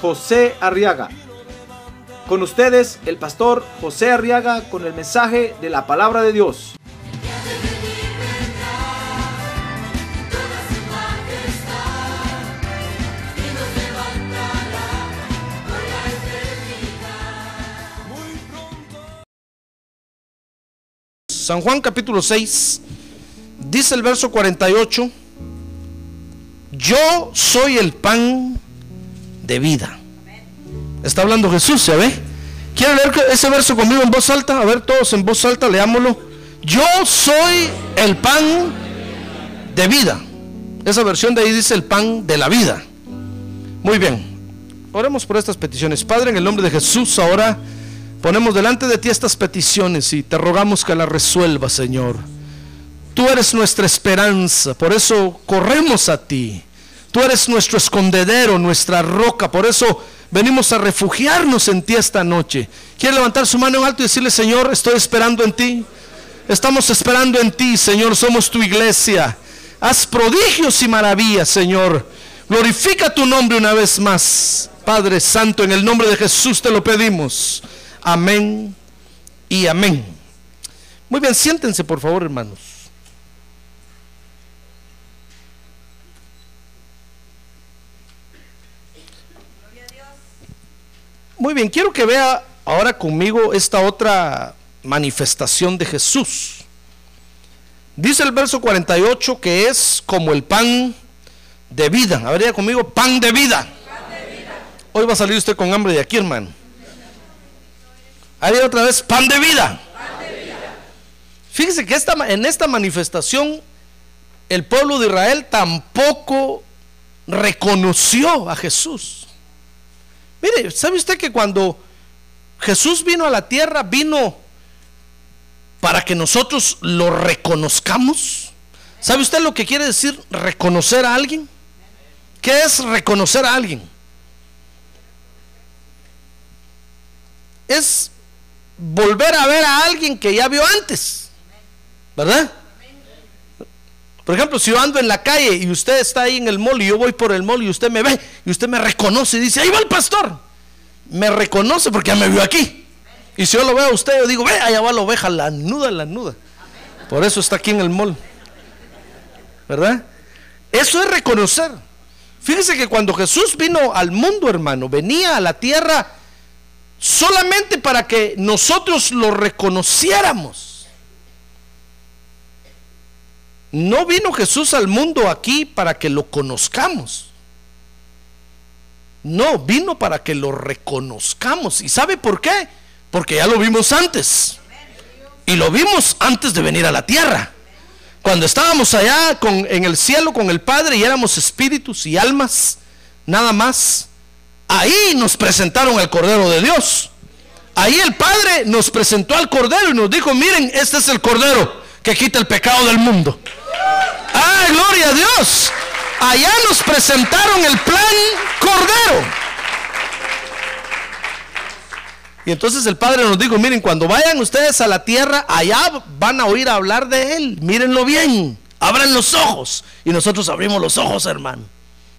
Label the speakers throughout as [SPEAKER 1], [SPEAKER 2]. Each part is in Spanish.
[SPEAKER 1] José Arriaga. Con ustedes, el pastor José Arriaga con el mensaje de la palabra de Dios.
[SPEAKER 2] San Juan capítulo 6, dice el verso 48, yo soy el pan de vida. Está hablando Jesús, ¿se ve? ¿Quieren leer ese verso conmigo en voz alta? A ver, todos en voz alta, leámoslo. Yo soy el pan de vida. Esa versión de ahí dice el pan de la vida. Muy bien. Oremos por estas peticiones. Padre, en el nombre de Jesús, ahora ponemos delante de ti estas peticiones y te rogamos que las resuelvas, Señor. Tú eres nuestra esperanza, por eso corremos a ti. Tú eres nuestro escondedero, nuestra roca, por eso venimos a refugiarnos en ti esta noche. ¿Quiere levantar su mano en alto y decirle, Señor, estoy esperando en ti? Estamos esperando en ti, Señor, somos tu iglesia. Haz prodigios y maravillas, Señor. Glorifica tu nombre una vez más. Padre Santo, en el nombre de Jesús te lo pedimos. Amén y amén. Muy bien, siéntense por favor, hermanos. Muy bien, quiero que vea ahora conmigo esta otra manifestación de Jesús. Dice el verso 48 que es como el pan de vida. A ver, conmigo, pan de vida. Hoy va a salir usted con hambre de aquí, hermano. Ahí otra vez, pan de vida. Fíjese que esta, en esta manifestación el pueblo de Israel tampoco reconoció a Jesús. Mire, ¿sabe usted que cuando Jesús vino a la tierra, vino para que nosotros lo reconozcamos? ¿Sabe usted lo que quiere decir reconocer a alguien? ¿Qué es reconocer a alguien? Es volver a ver a alguien que ya vio antes. ¿Verdad? Por ejemplo, si yo ando en la calle y usted está ahí en el mall y yo voy por el mall y usted me ve y usted me reconoce y dice, ahí va el pastor. Me reconoce porque ya me vio aquí. Y si yo lo veo a usted, yo digo, ve, allá va la oveja, la nuda, la nuda. Por eso está aquí en el mall. ¿Verdad? Eso es reconocer. Fíjese que cuando Jesús vino al mundo, hermano, venía a la tierra solamente para que nosotros lo reconociéramos. No vino Jesús al mundo aquí para que lo conozcamos. No, vino para que lo reconozcamos. ¿Y sabe por qué? Porque ya lo vimos antes. Y lo vimos antes de venir a la tierra. Cuando estábamos allá con, en el cielo con el Padre y éramos espíritus y almas, nada más. Ahí nos presentaron al Cordero de Dios. Ahí el Padre nos presentó al Cordero y nos dijo, miren, este es el Cordero que quita el pecado del mundo. ¡Ah, gloria a Dios! Allá nos presentaron el plan Cordero. Y entonces el Padre nos dijo, miren, cuando vayan ustedes a la tierra, allá van a oír hablar de Él. Mírenlo bien, abran los ojos. Y nosotros abrimos los ojos, hermano.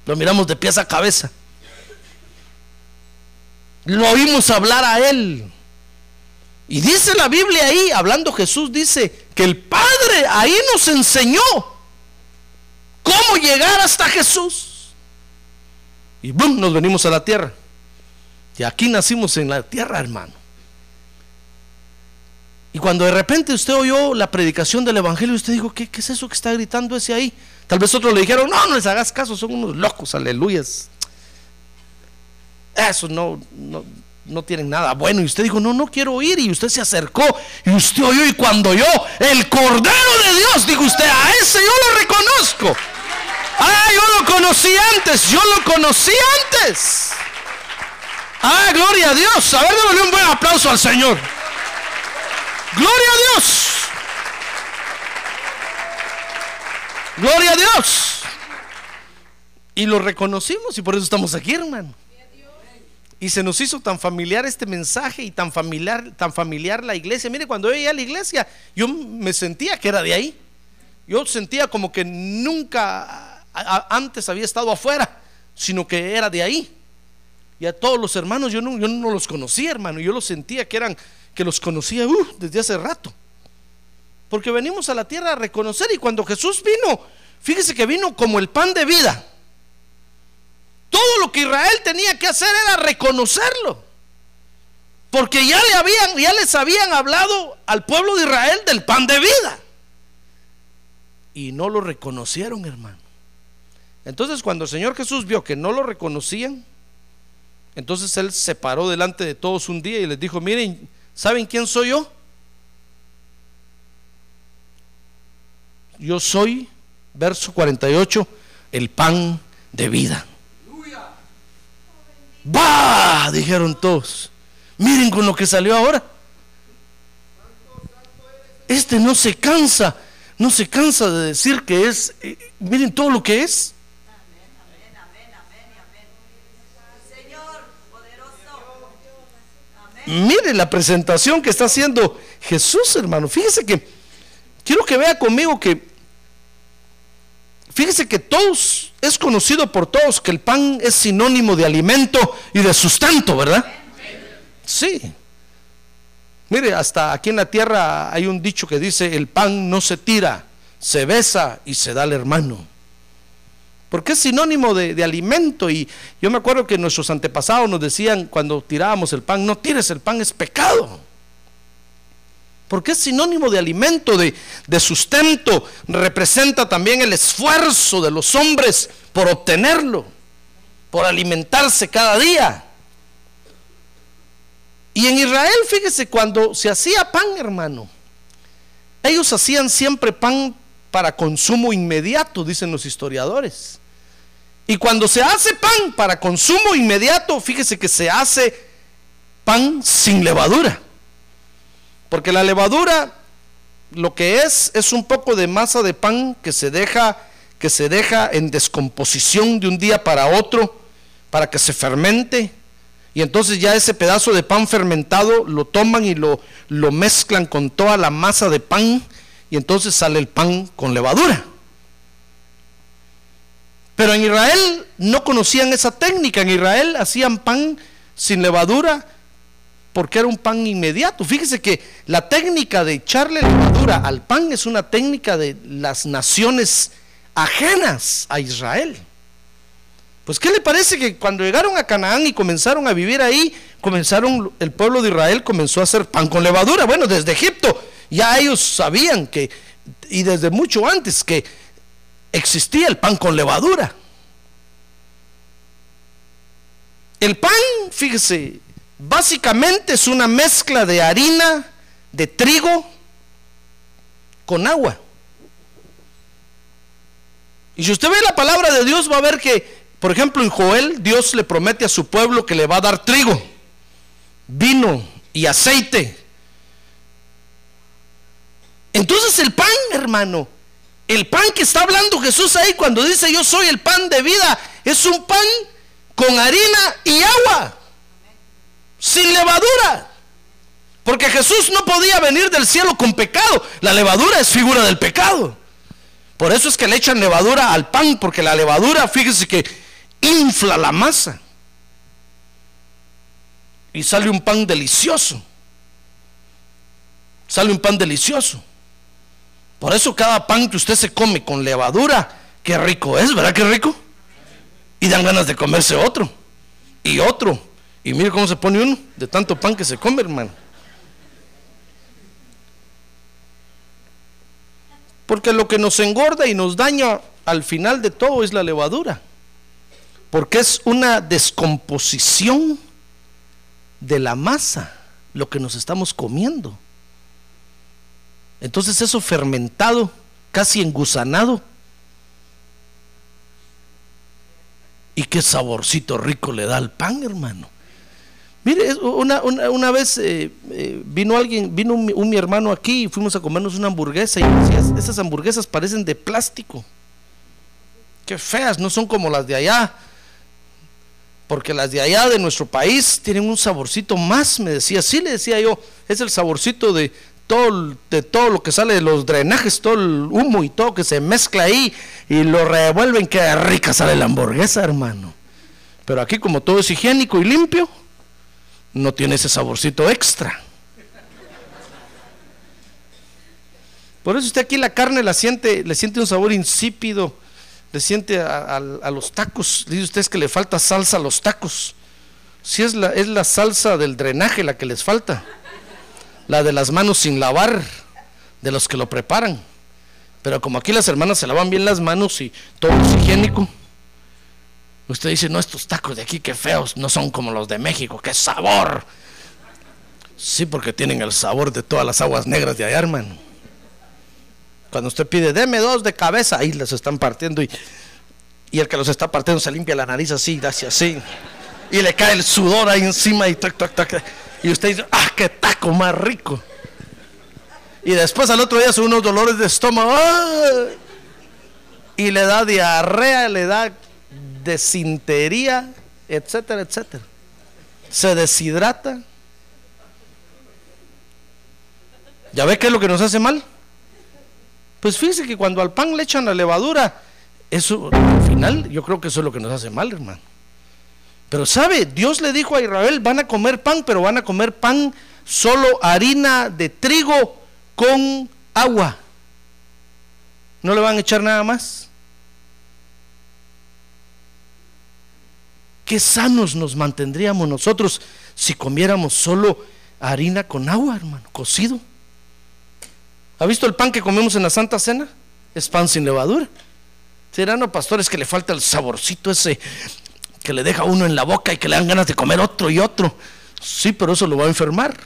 [SPEAKER 2] Lo miramos de pies a cabeza. Lo oímos hablar a Él. Y dice la Biblia ahí, hablando Jesús, dice que el Padre ahí nos enseñó cómo llegar hasta Jesús. Y boom, nos venimos a la tierra. Y aquí nacimos en la tierra, hermano. Y cuando de repente usted oyó la predicación del Evangelio, usted dijo, ¿qué, qué es eso que está gritando ese ahí? Tal vez otros le dijeron, no, no les hagas caso, son unos locos, aleluyas. Eso no, no, no tienen nada bueno. Y usted dijo, no, no quiero oír. Y usted se acercó y usted oyó. Y cuando yo, el Cordero de Dios, dijo usted, a ese yo lo reconozco. Ah, yo lo conocí antes, yo lo conocí antes. Ah, gloria a Dios. A ver, démosle un buen aplauso al Señor. Gloria a Dios. Gloria a Dios. Y lo reconocimos y por eso estamos aquí, hermano. Y se nos hizo tan familiar este mensaje y tan familiar, tan familiar la iglesia. Mire, cuando yo llegué a la iglesia, yo me sentía que era de ahí. Yo sentía como que nunca antes había estado afuera, sino que era de ahí. Y a todos los hermanos yo no, yo no los conocía, hermano. Yo los sentía que eran, que los conocía uh, desde hace rato. Porque venimos a la tierra a reconocer y cuando Jesús vino, fíjese que vino como el pan de vida. Todo lo que Israel tenía que hacer era reconocerlo. Porque ya le habían, ya les habían hablado al pueblo de Israel del pan de vida. Y no lo reconocieron, hermano. Entonces, cuando el Señor Jesús vio que no lo reconocían, entonces Él se paró delante de todos un día y les dijo, miren, ¿saben quién soy yo? Yo soy, verso 48, el pan de vida. ¡Bah! Dijeron todos. Miren con lo que salió ahora. Este no se cansa, no se cansa de decir que es, eh, miren todo lo que es. Mire la presentación que está haciendo Jesús, hermano. Fíjese que, quiero que vea conmigo que, fíjese que todos, es conocido por todos que el pan es sinónimo de alimento y de sustento, ¿verdad? Sí. Mire, hasta aquí en la tierra hay un dicho que dice, el pan no se tira, se besa y se da al hermano porque es sinónimo de, alimento. Y yo me acuerdo que nuestros antepasados nos decían cuando tirábamos el pan, no tires el pan, es pecado. Porque es sinónimo de alimento, de, de sustento, representa también el esfuerzo de los hombres por obtenerlo, por alimentarse cada día. Y en Israel, fíjese, cuando se hacía pan, hermano, ellos hacían siempre pan para consumo inmediato, dicen los historiadores. Y cuando se hace pan para consumo inmediato, fíjese que se hace pan sin levadura. Porque la levadura lo que es es un poco de masa de pan que se deja que se deja en descomposición de un día para otro para que se fermente y entonces ya ese pedazo de pan fermentado lo toman y lo, lo mezclan con toda la masa de pan y entonces sale el pan con levadura. Pero en Israel no conocían esa técnica. En Israel hacían pan sin levadura porque era un pan inmediato. Fíjese que la técnica de echarle levadura al pan es una técnica de las naciones ajenas a Israel. Pues ¿qué le parece que cuando llegaron a Canaán y comenzaron a vivir ahí, comenzaron el pueblo de Israel comenzó a hacer pan con levadura? Bueno, desde Egipto ya ellos sabían que, y desde mucho antes, que existía el pan con levadura. El pan, fíjese, básicamente es una mezcla de harina, de trigo, con agua. Y si usted ve la palabra de Dios, va a ver que, por ejemplo, en Joel, Dios le promete a su pueblo que le va a dar trigo, vino y aceite entonces el pan, hermano, el pan que está hablando Jesús ahí cuando dice yo soy el pan de vida, es un pan con harina y agua, sin levadura. Porque Jesús no podía venir del cielo con pecado. La levadura es figura del pecado. Por eso es que le echan levadura al pan, porque la levadura, fíjese que infla la masa. Y sale un pan delicioso. Sale un pan delicioso. Por eso cada pan que usted se come con levadura, qué rico es, ¿verdad? Qué rico. Y dan ganas de comerse otro. Y otro. Y mire cómo se pone uno de tanto pan que se come, hermano. Porque lo que nos engorda y nos daña al final de todo es la levadura. Porque es una descomposición de la masa, lo que nos estamos comiendo. Entonces eso fermentado, casi engusanado. Y qué saborcito rico le da al pan, hermano. Mire, una, una, una vez eh, eh, vino alguien, vino un, mi hermano aquí y fuimos a comernos una hamburguesa y decía, esas hamburguesas parecen de plástico. Qué feas, no son como las de allá. Porque las de allá de nuestro país tienen un saborcito más, me decía. Sí, le decía yo, es el saborcito de todo, de todo lo que sale de los drenajes, todo el humo y todo que se mezcla ahí y lo revuelven. Qué rica sale la hamburguesa, hermano. Pero aquí como todo es higiénico y limpio, no tiene ese saborcito extra. Por eso usted aquí la carne la siente, le siente un sabor insípido, le siente a, los tacos. Dice usted que le falta salsa a los tacos. Si es la, es la salsa del drenaje la que les falta, la de las manos sin lavar, de los que lo preparan. Pero como aquí las hermanas se lavan bien las manos y todo es higiénico, usted dice, no, estos tacos de aquí, qué feos, no son como los de México, qué sabor. Sí, porque tienen el sabor de todas las aguas negras de allá, hermano. Cuando usted pide, deme dos de cabeza, ahí les están partiendo y, y el que los está partiendo se limpia la nariz así, hacia así. Y le cae el sudor ahí encima y tac, tac, tac. Y usted dice, ah, qué taco más rico. Y después al otro día son unos dolores de estómago. ¡ah! Y le da diarrea, le da desintería, etcétera, etcétera. Se deshidrata. ¿Ya ve qué es lo que nos hace mal? Pues fíjese que cuando al pan le echan la levadura, eso al final yo creo que eso es lo que nos hace mal, hermano. Pero sabe, Dios le dijo a Israel, van a comer pan, pero van a comer pan solo harina de trigo con agua. No le van a echar nada más. Qué sanos nos mantendríamos nosotros si comiéramos solo harina con agua, hermano, cocido. ¿Ha visto el pan que comemos en la Santa Cena? Es pan sin levadura. Serán no, pastores que le falta el saborcito ese que le deja uno en la boca y que le dan ganas de comer otro y otro. Sí, pero eso lo va a enfermar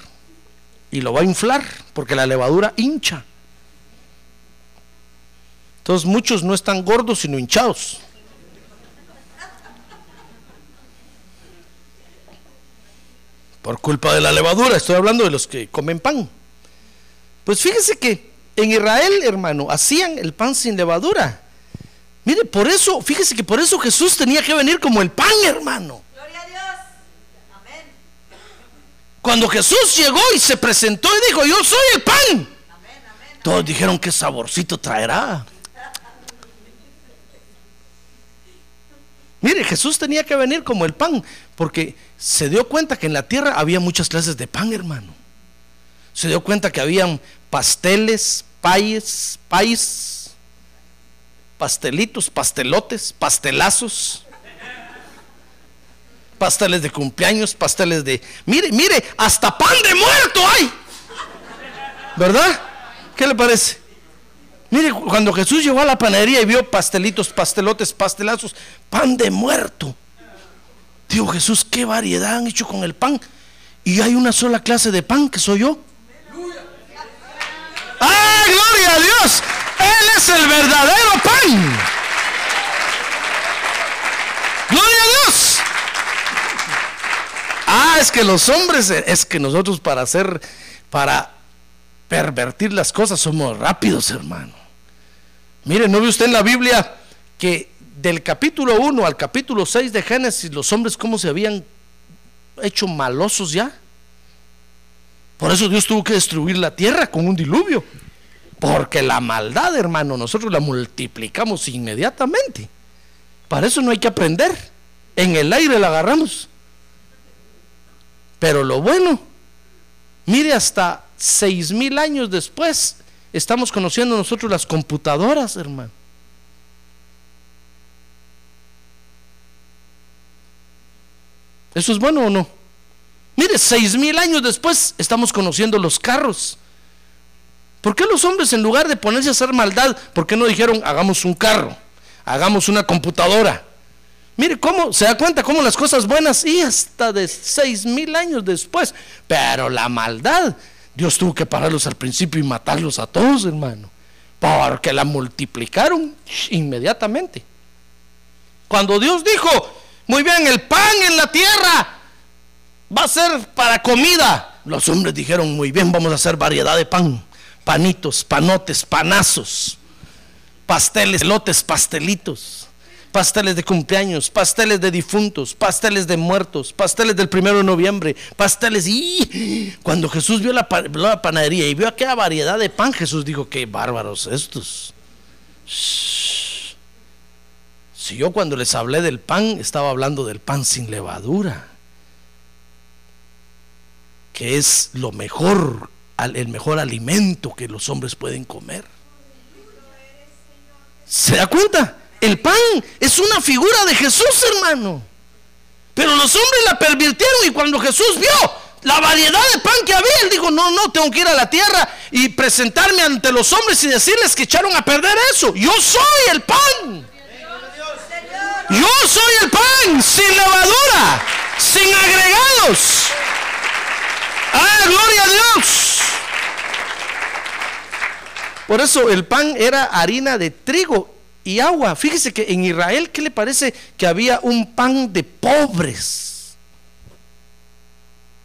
[SPEAKER 2] y lo va a inflar porque la levadura hincha. Entonces muchos no están gordos sino hinchados. Por culpa de la levadura, estoy hablando de los que comen pan. Pues fíjese que en Israel, hermano, hacían el pan sin levadura. Mire, por eso, fíjese que por eso Jesús tenía que venir como el pan, hermano.
[SPEAKER 3] Gloria a Dios. Amén.
[SPEAKER 2] Cuando Jesús llegó y se presentó y dijo, yo soy el pan.
[SPEAKER 3] Amén, amén.
[SPEAKER 2] Todos dijeron, qué saborcito traerá. Mire, Jesús tenía que venir como el pan, porque se dio cuenta que en la tierra había muchas clases de pan, hermano. Se dio cuenta que habían pasteles, payes, pais, pastelitos, pastelotes, pastelazos, pasteles de cumpleaños, pasteles de... Mire, mire, hasta pan de muerto hay. ¿Verdad? ¿Qué le parece? Mire, cuando Jesús llegó a la panadería y vio pastelitos, pastelotes, pastelazos, pan de muerto. Digo, Jesús, qué variedad han hecho con el pan. Y hay una sola clase de pan que soy yo. ¡Ah, gloria a Dios! Él es el verdadero pan. ¡Gloria a Dios! Ah, es que los hombres, es que nosotros para hacer, para pervertir las cosas somos rápidos, hermano. Mire, ¿no ve usted en la Biblia que del capítulo 1 al capítulo 6 de Génesis los hombres cómo se habían hecho malosos ya? Por eso Dios tuvo que destruir la tierra con un diluvio. Porque la maldad, hermano, nosotros la multiplicamos inmediatamente. Para eso no hay que aprender. En el aire la agarramos. Pero lo bueno, mire, hasta seis mil años después, estamos conociendo nosotros las computadoras, hermano. ¿Eso es bueno o no? Mire, seis mil años después estamos conociendo los carros. ¿Por qué los hombres en lugar de ponerse a hacer maldad, por qué no dijeron hagamos un carro, hagamos una computadora? Mire cómo se da cuenta cómo las cosas buenas y hasta de seis mil años después, pero la maldad, Dios tuvo que pararlos al principio y matarlos a todos, hermano, porque la multiplicaron va a ser para comida. Los hombres dijeron, muy bien, vamos a hacer variedad de pan. Panitos, panotes, panazos, pasteles, lotes, pastelitos, pasteles de cumpleaños, pasteles de difuntos, pasteles de muertos, pasteles del primero de noviembre, pasteles. Y cuando Jesús vio la, pa- la panadería y vio aquella variedad de pan, Jesús dijo, qué bárbaros estos. Si yo cuando les hablé del pan, estaba hablando del pan sin levadura, que es lo mejor, el mejor alimento que los hombres pueden comer. ¿Se da cuenta? El pan es una figura de Jesús, hermano. Pero los hombres la pervirtieron y cuando Jesús vio la variedad de pan que había, él dijo, no, no, tengo que ir a la tierra y presentarme ante los hombres y decirles que echaron a perder eso. Yo soy el pan. Yo soy el pan sin levadura, sin agregados. Ah, gloria a Dios. Por eso el pan era harina de trigo y agua. Fíjese que en Israel, ¿qué le parece que había un pan de pobres?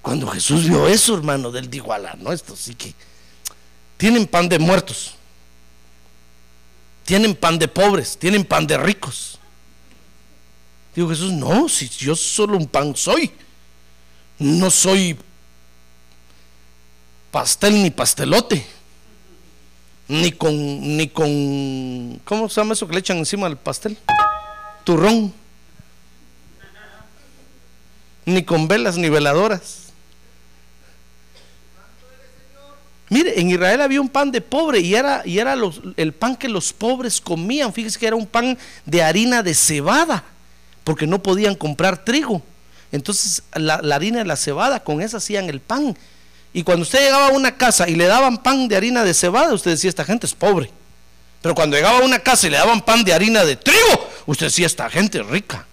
[SPEAKER 2] Cuando Jesús vio eso, hermano, él dijo, ala, no, esto sí que tienen pan de muertos, tienen pan de pobres, tienen pan de ricos. Digo Jesús, no, si yo solo un pan soy, no soy pastel ni pastelote ni con, ni con, ¿cómo se llama eso que le echan encima del pastel? Turrón. Ni con velas ni veladoras. Mire, en Israel había un pan de pobre y era, y era los- el pan que los pobres comían. Fíjese que era un pan de harina de cebada, porque no podían comprar trigo. Entonces la, la harina de la cebada, con esa hacían el pan. Y cuando usted llegaba a una casa y le daban pan de harina de cebada, usted decía, esta gente es pobre. Pero cuando llegaba a una casa y le daban pan de harina de trigo, usted decía, esta gente es rica.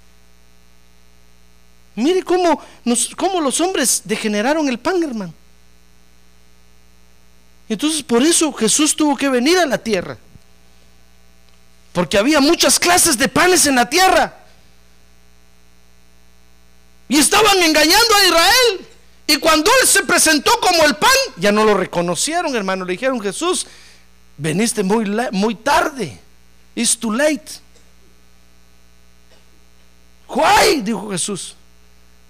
[SPEAKER 2] Mire cómo, cómo los hombres degeneraron el pan, hermano. Entonces por eso Jesús tuvo que venir a la tierra. Porque había muchas clases de panes en la tierra. Y estaban engañando a Israel. Y cuando él se presentó como el pan, ya no lo reconocieron, hermano. Le dijeron, Jesús, veniste muy, muy tarde. It's too late. Why? Dijo Jesús.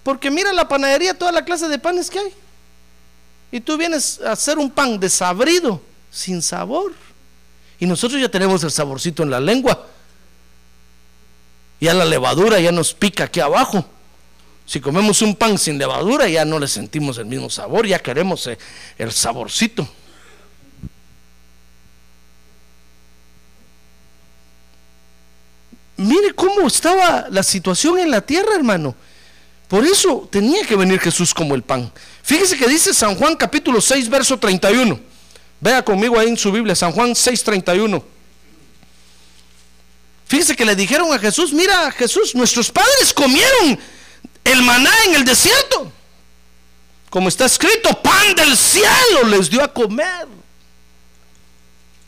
[SPEAKER 2] Porque mira la panadería, toda la clase de panes que hay. Y tú vienes a hacer un pan desabrido, sin sabor. Y nosotros ya tenemos el saborcito en la lengua. Ya la levadura ya nos pica aquí abajo. Si comemos un pan sin levadura, ya no le sentimos el mismo sabor, ya queremos eh, el saborcito. Mire cómo estaba la situación en la tierra, hermano. Por eso tenía que venir Jesús como el pan. Fíjese que dice San Juan capítulo 6, verso 31. Vea conmigo ahí en su Biblia, San Juan 6, 31. Fíjese que le dijeron a Jesús, mira Jesús, nuestros padres comieron el maná en el desierto. Como está escrito, pan del cielo les dio a comer.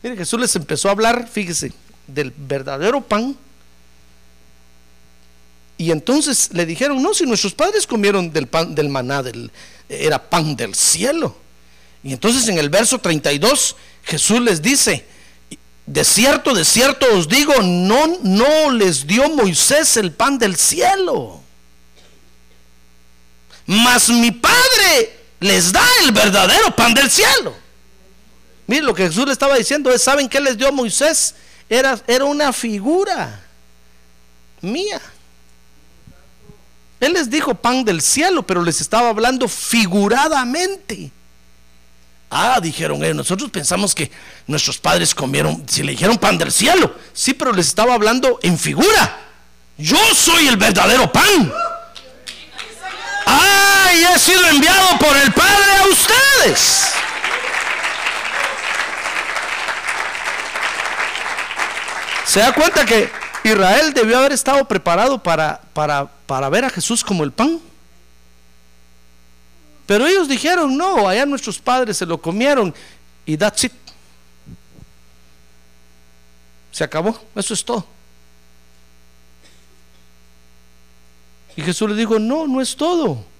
[SPEAKER 2] Mire, Jesús les empezó a hablar, fíjese, del verdadero pan. Y entonces le dijeron, no, si nuestros padres comieron del pan del maná, del, era pan del cielo. Y entonces en el verso 32 Jesús les dice, de cierto, de cierto os digo, no, no les dio Moisés el pan del cielo. Mas mi Padre les da el verdadero pan del cielo. Mire lo que Jesús le estaba diciendo es, ¿saben qué les dio Moisés? Era, era una figura mía. Él les dijo pan del cielo, pero les estaba hablando figuradamente. Ah, dijeron ellos, nosotros pensamos que nuestros padres comieron, si le dijeron pan del cielo, sí, pero les estaba hablando en figura. Yo soy el verdadero pan. Y he sido enviado por el Padre a ustedes. ¿Se da cuenta que Israel debió haber estado preparado para, para, para ver a Jesús como el pan? Pero ellos dijeron, no, allá nuestros padres se lo comieron y that's it. Se acabó, eso es todo. Y Jesús le dijo, no, no es todo.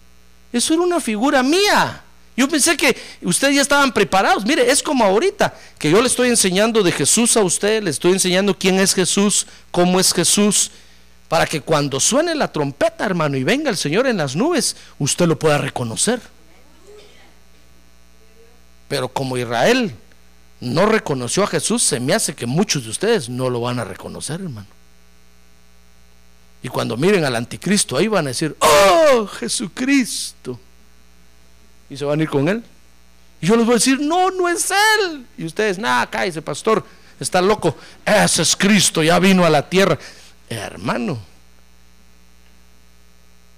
[SPEAKER 2] Eso era una figura mía. Yo pensé que ustedes ya estaban preparados. Mire, es como ahorita que yo le estoy enseñando de Jesús a usted, le estoy enseñando quién es Jesús, cómo es Jesús, para que cuando suene la trompeta, hermano, y venga el Señor en las nubes, usted lo pueda reconocer. Pero como Israel no reconoció a Jesús, se me hace que muchos de ustedes no lo van a reconocer, hermano. Y cuando miren al anticristo, ahí van a decir, oh, Jesucristo. Y se van a ir con él. Y yo les voy a decir, no, no es él. Y ustedes, nada, cállese, pastor, está loco. Ese es Cristo, ya vino a la tierra. Hermano,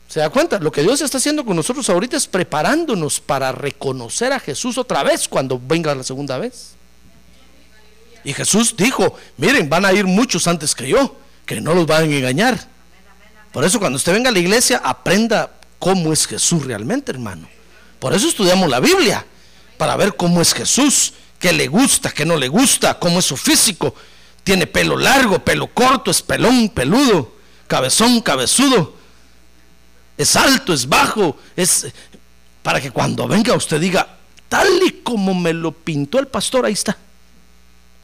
[SPEAKER 2] ¿se da cuenta? Lo que Dios está haciendo con nosotros ahorita es preparándonos para reconocer a Jesús otra vez cuando venga la segunda vez. Y Jesús dijo, miren, van a ir muchos antes que yo, que no los van a engañar. Por eso cuando usted venga a la iglesia, aprenda cómo es Jesús realmente, hermano. Por eso estudiamos la Biblia, para ver cómo es Jesús, qué le gusta, qué no le gusta, cómo es su físico. Tiene pelo largo, pelo corto, es pelón, peludo, cabezón, cabezudo. Es alto, es bajo, es para que cuando venga usted diga, tal y como me lo pintó el pastor, ahí está.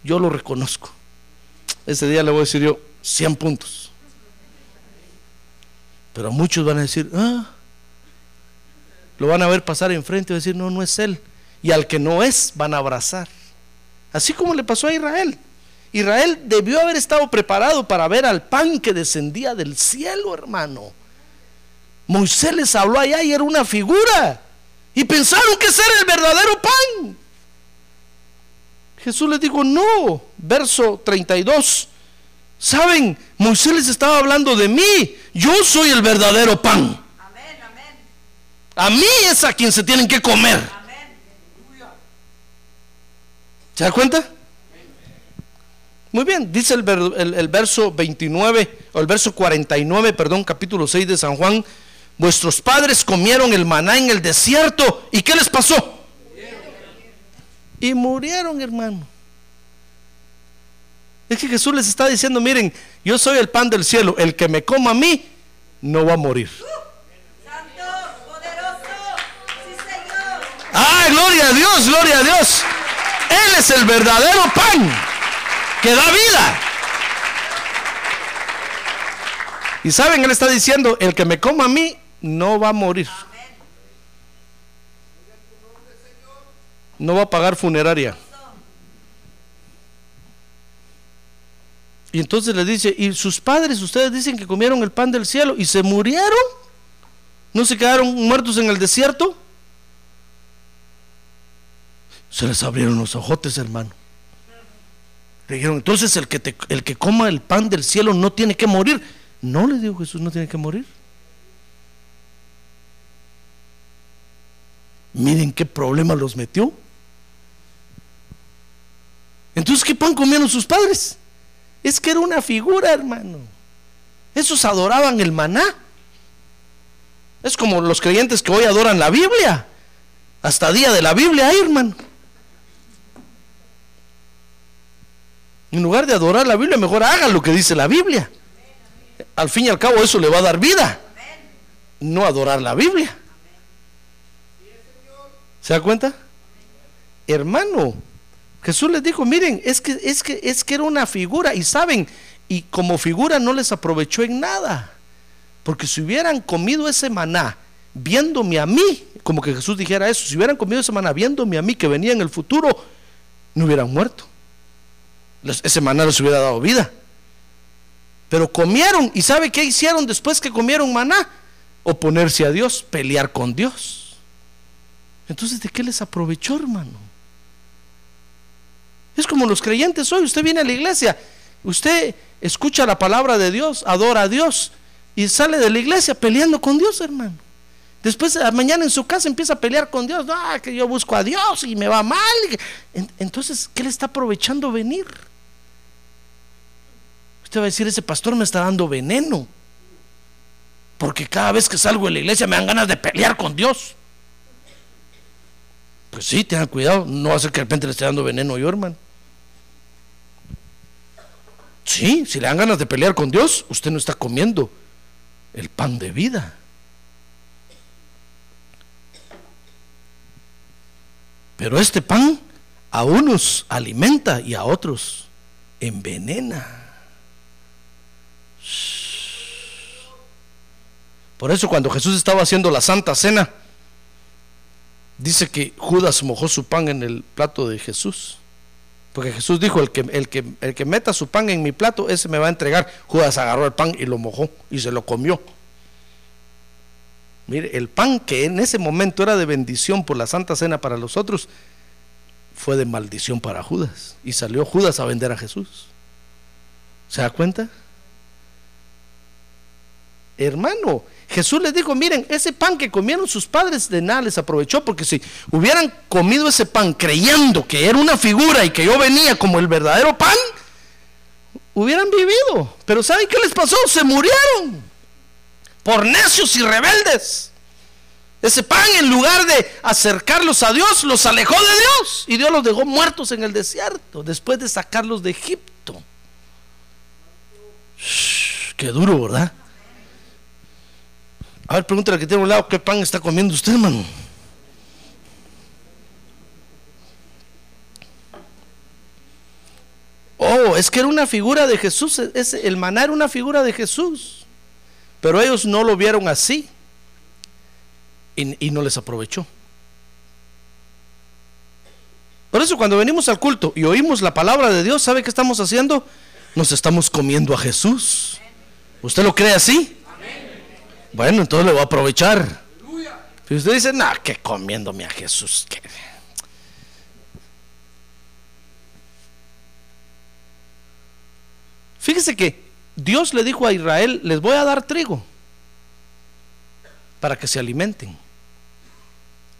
[SPEAKER 2] Yo lo reconozco. Ese día le voy a decir yo 100 puntos. Pero muchos van a decir, ah, lo van a ver pasar enfrente y decir, no, no es él. Y al que no es, van a abrazar. Así como le pasó a Israel. Israel debió haber estado preparado para ver al pan que descendía del cielo, hermano. Moisés les habló allá y era una figura. Y pensaron que ese era el verdadero pan. Jesús les dijo, no. Verso 32. Saben, Moisés les estaba hablando de mí. Yo soy el verdadero pan.
[SPEAKER 3] Amén, amén,
[SPEAKER 2] A mí es a quien se tienen que comer.
[SPEAKER 3] amén.
[SPEAKER 2] ¿Se da cuenta? Muy bien, dice el, ver- el- el verso 29, o el verso 49, perdón, capítulo 6 de San Juan. Vuestros padres comieron el maná en el desierto. ¿Y qué les pasó? Y murieron, hermano. Es que Jesús les está diciendo, miren, yo soy el pan del cielo. El que me coma a mí, no va a morir.
[SPEAKER 3] Santo, poderoso, sí Señor.
[SPEAKER 2] ¡Ah, gloria a Dios, gloria a Dios! Él es el verdadero pan que da vida. Y saben, Él está diciendo, el que me coma a mí no va a morir. No va a pagar funeraria. Y entonces le dice, ¿y sus padres, ustedes dicen que comieron el pan del cielo y se murieron? ¿No se quedaron muertos en el desierto? Se les abrieron los ojotes, hermano. Le dijeron, entonces el que, el que coma el pan del cielo no tiene que morir. No, le dijo Jesús, no tiene que morir. Miren qué problema los metió. Entonces, ¿qué pan comieron sus padres? Es que era una figura, hermano. Esos adoraban el maná. Es como los creyentes que hoy adoran la Biblia. Hasta día de la Biblia hermano. En lugar de adorar la Biblia, mejor hagan lo que dice la Biblia. Al fin y al cabo eso le va a dar vida. No adorar la Biblia. ¿Se da cuenta? Hermano, Jesús les dijo, miren, es que, es que, es que era una figura y saben, y como figura no les aprovechó en nada. Porque si hubieran comido ese maná viéndome a mí, como que Jesús dijera eso, si hubieran comido ese maná viéndome a mí que venía en el futuro, no hubieran muerto. Ese maná les hubiera dado vida. Pero comieron, ¿y sabe qué hicieron después que comieron maná? Oponerse a Dios, pelear con Dios. Entonces, ¿de qué les aprovechó, hermano? Es como los creyentes hoy. Usted viene a la iglesia, usted escucha la palabra de Dios, adora a Dios y sale de la iglesia peleando con Dios, hermano. Después, mañana en su casa empieza a pelear con Dios. No, que yo busco a Dios y me va mal. Entonces, ¿qué le está aprovechando venir? Usted va a decir, ese pastor me está dando veneno. Porque cada vez que salgo de la iglesia me dan ganas de pelear con Dios. Pues sí, tengan cuidado, no hace que de repente le esté dando veneno yo, hermano. Sí, si le dan ganas de pelear con Dios, usted no está comiendo el pan de vida. Pero este pan a unos alimenta y a otros envenena. Por eso cuando Jesús estaba haciendo la Santa Cena, dice que Judas mojó su pan en el plato de Jesús. Porque Jesús dijo, el que, el, que, el que meta su pan en mi plato, ese me va a entregar. Judas agarró el pan y lo mojó y se lo comió. Mire, el pan que en ese momento era de bendición por la Santa Cena para los otros, fue de maldición para Judas. Y salió Judas a vender a Jesús. ¿Se da cuenta? Hermano, Jesús les dijo, miren, ese pan que comieron sus padres de nada les aprovechó, porque si hubieran comido ese pan creyendo que era una figura y que yo venía como el verdadero pan, hubieran vivido. Pero ¿saben qué les pasó? Se murieron por necios y rebeldes. Ese pan en lugar de acercarlos a Dios, los alejó de Dios. Y Dios los dejó muertos en el desierto después de sacarlos de Egipto. Qué duro, ¿verdad? A ver, pregúntale que tiene un lado, ¿qué pan está comiendo usted, hermano? Oh, es que era una figura de Jesús, es, el maná era una figura de Jesús, pero ellos no lo vieron así y, y no les aprovechó. Por eso cuando venimos al culto y oímos la palabra de Dios, ¿sabe qué estamos haciendo? Nos estamos comiendo a Jesús. ¿Usted lo cree así? Bueno, entonces le voy a aprovechar. Si usted dice, no, que comiéndome a Jesús. Fíjese que Dios le dijo a Israel, les voy a dar trigo para que se alimenten.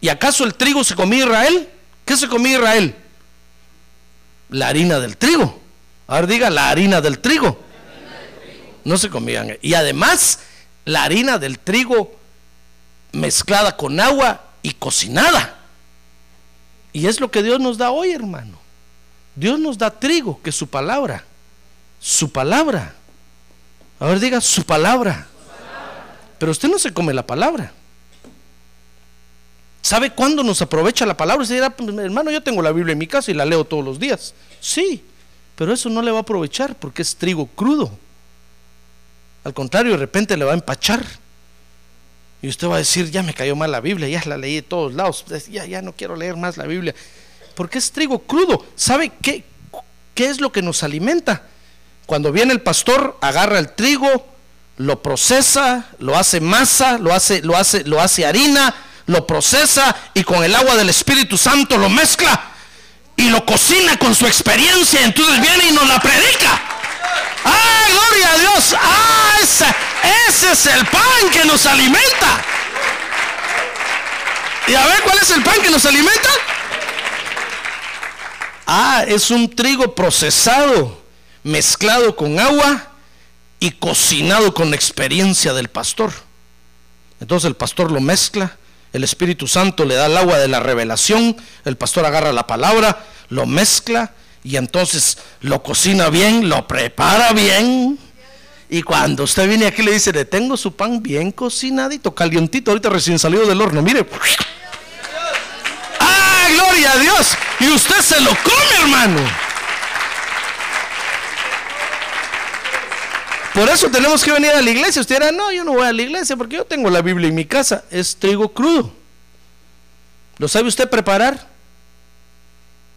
[SPEAKER 2] ¿Y acaso el trigo se comía Israel? ¿Qué se comía Israel? La harina del trigo. Ahora diga, la harina del trigo. No se comían. Y además, la harina del trigo mezclada con agua y cocinada. Y es lo que Dios nos da hoy, hermano. Dios nos da trigo, que es su palabra. Su palabra. A ver, diga su palabra. Pero usted no se come la palabra. ¿Sabe cuándo nos aprovecha la palabra? Dirá, "Pues, hermano, yo tengo la Biblia en mi casa y la leo todos los días. Sí, pero eso no le va a aprovechar porque es trigo crudo. Al contrario, de repente le va a empachar. Y usted va a decir, ya me cayó mal la Biblia, ya la leí de todos lados, ya, ya no quiero leer más la Biblia. Porque es trigo crudo. ¿Sabe qué, qué es lo que nos alimenta? Cuando viene el pastor, agarra el trigo, lo procesa, lo hace masa, lo hace, lo hace, lo hace harina, lo procesa y con el agua del Espíritu Santo lo mezcla y lo cocina con su experiencia. Entonces viene y nos la predica. ¡Ah, gloria a Dios! ¡Ah, ese, ese es el pan que nos alimenta! ¿Y a ver cuál es el pan que nos alimenta? Ah, es un trigo procesado, mezclado con agua y cocinado con experiencia del pastor. Entonces el pastor lo mezcla, el Espíritu Santo le da el agua de la revelación, el pastor agarra la palabra, lo mezcla y entonces lo cocina bien, lo prepara bien. Y cuando usted viene aquí le dice, le tengo su pan bien cocinadito, calientito, ahorita recién salido del horno, mire. ¡Ah, gloria a Dios! Y usted se lo come, hermano. Por eso tenemos que venir a la iglesia. Usted dirá, no, yo no voy a la iglesia porque yo tengo la Biblia en mi casa. Es trigo crudo. ¿Lo sabe usted preparar?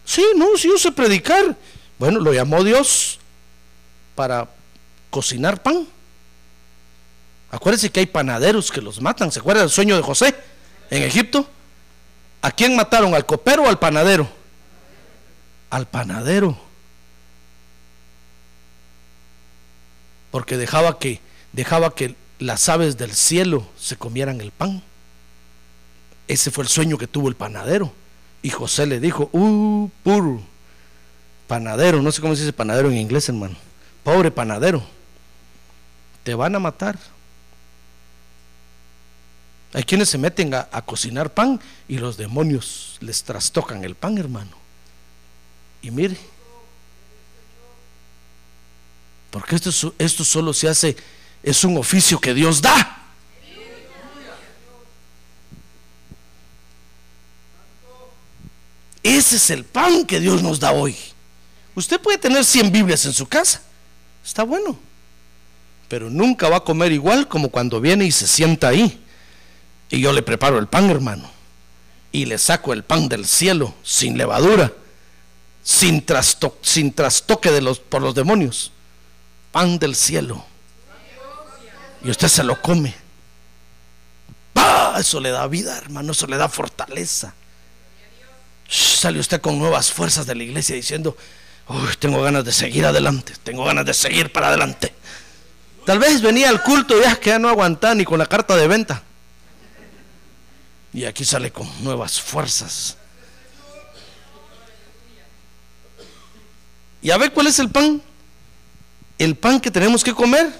[SPEAKER 2] Sí, no, sí, yo sé predicar. Bueno, lo llamó Dios para cocinar pan. Acuérdense que hay panaderos que los matan. ¿Se acuerda del sueño de José en Egipto? ¿A quién mataron? ¿Al copero o al panadero? Al panadero. Porque dejaba que, dejaba que las aves del cielo se comieran el pan. Ese fue el sueño que tuvo el panadero. Y José le dijo, uh, puro panadero, no sé cómo se dice panadero en inglés, hermano. Pobre panadero, te van a matar. Hay quienes se meten a, cocinar pan y los demonios les trastocan el pan, hermano. Y mire, porque esto solo se hace, es un oficio que Dios da. Ese es el pan que Dios nos da hoy. Usted puede tener 100 Biblias en su casa. Está bueno. Pero nunca va a comer igual como cuando viene y se sienta ahí. Y yo le preparo el pan, hermano. Y le saco el pan del cielo, sin levadura, sin, trasto- sin trastoque de los, por los demonios. Pan del cielo. Y usted se lo come. ¡Ah! Eso le da vida, hermano. Eso le da fortaleza. Sale usted con nuevas fuerzas de la iglesia diciendo, "Uy, tengo ganas de seguir adelante, tengo ganas de seguir para adelante. Tal vez venía al culto ya que ya no aguantaba ni con la carta de venta. Y aquí sale con nuevas fuerzas. ¿Y a ver cuál es el pan? El pan que tenemos que comer.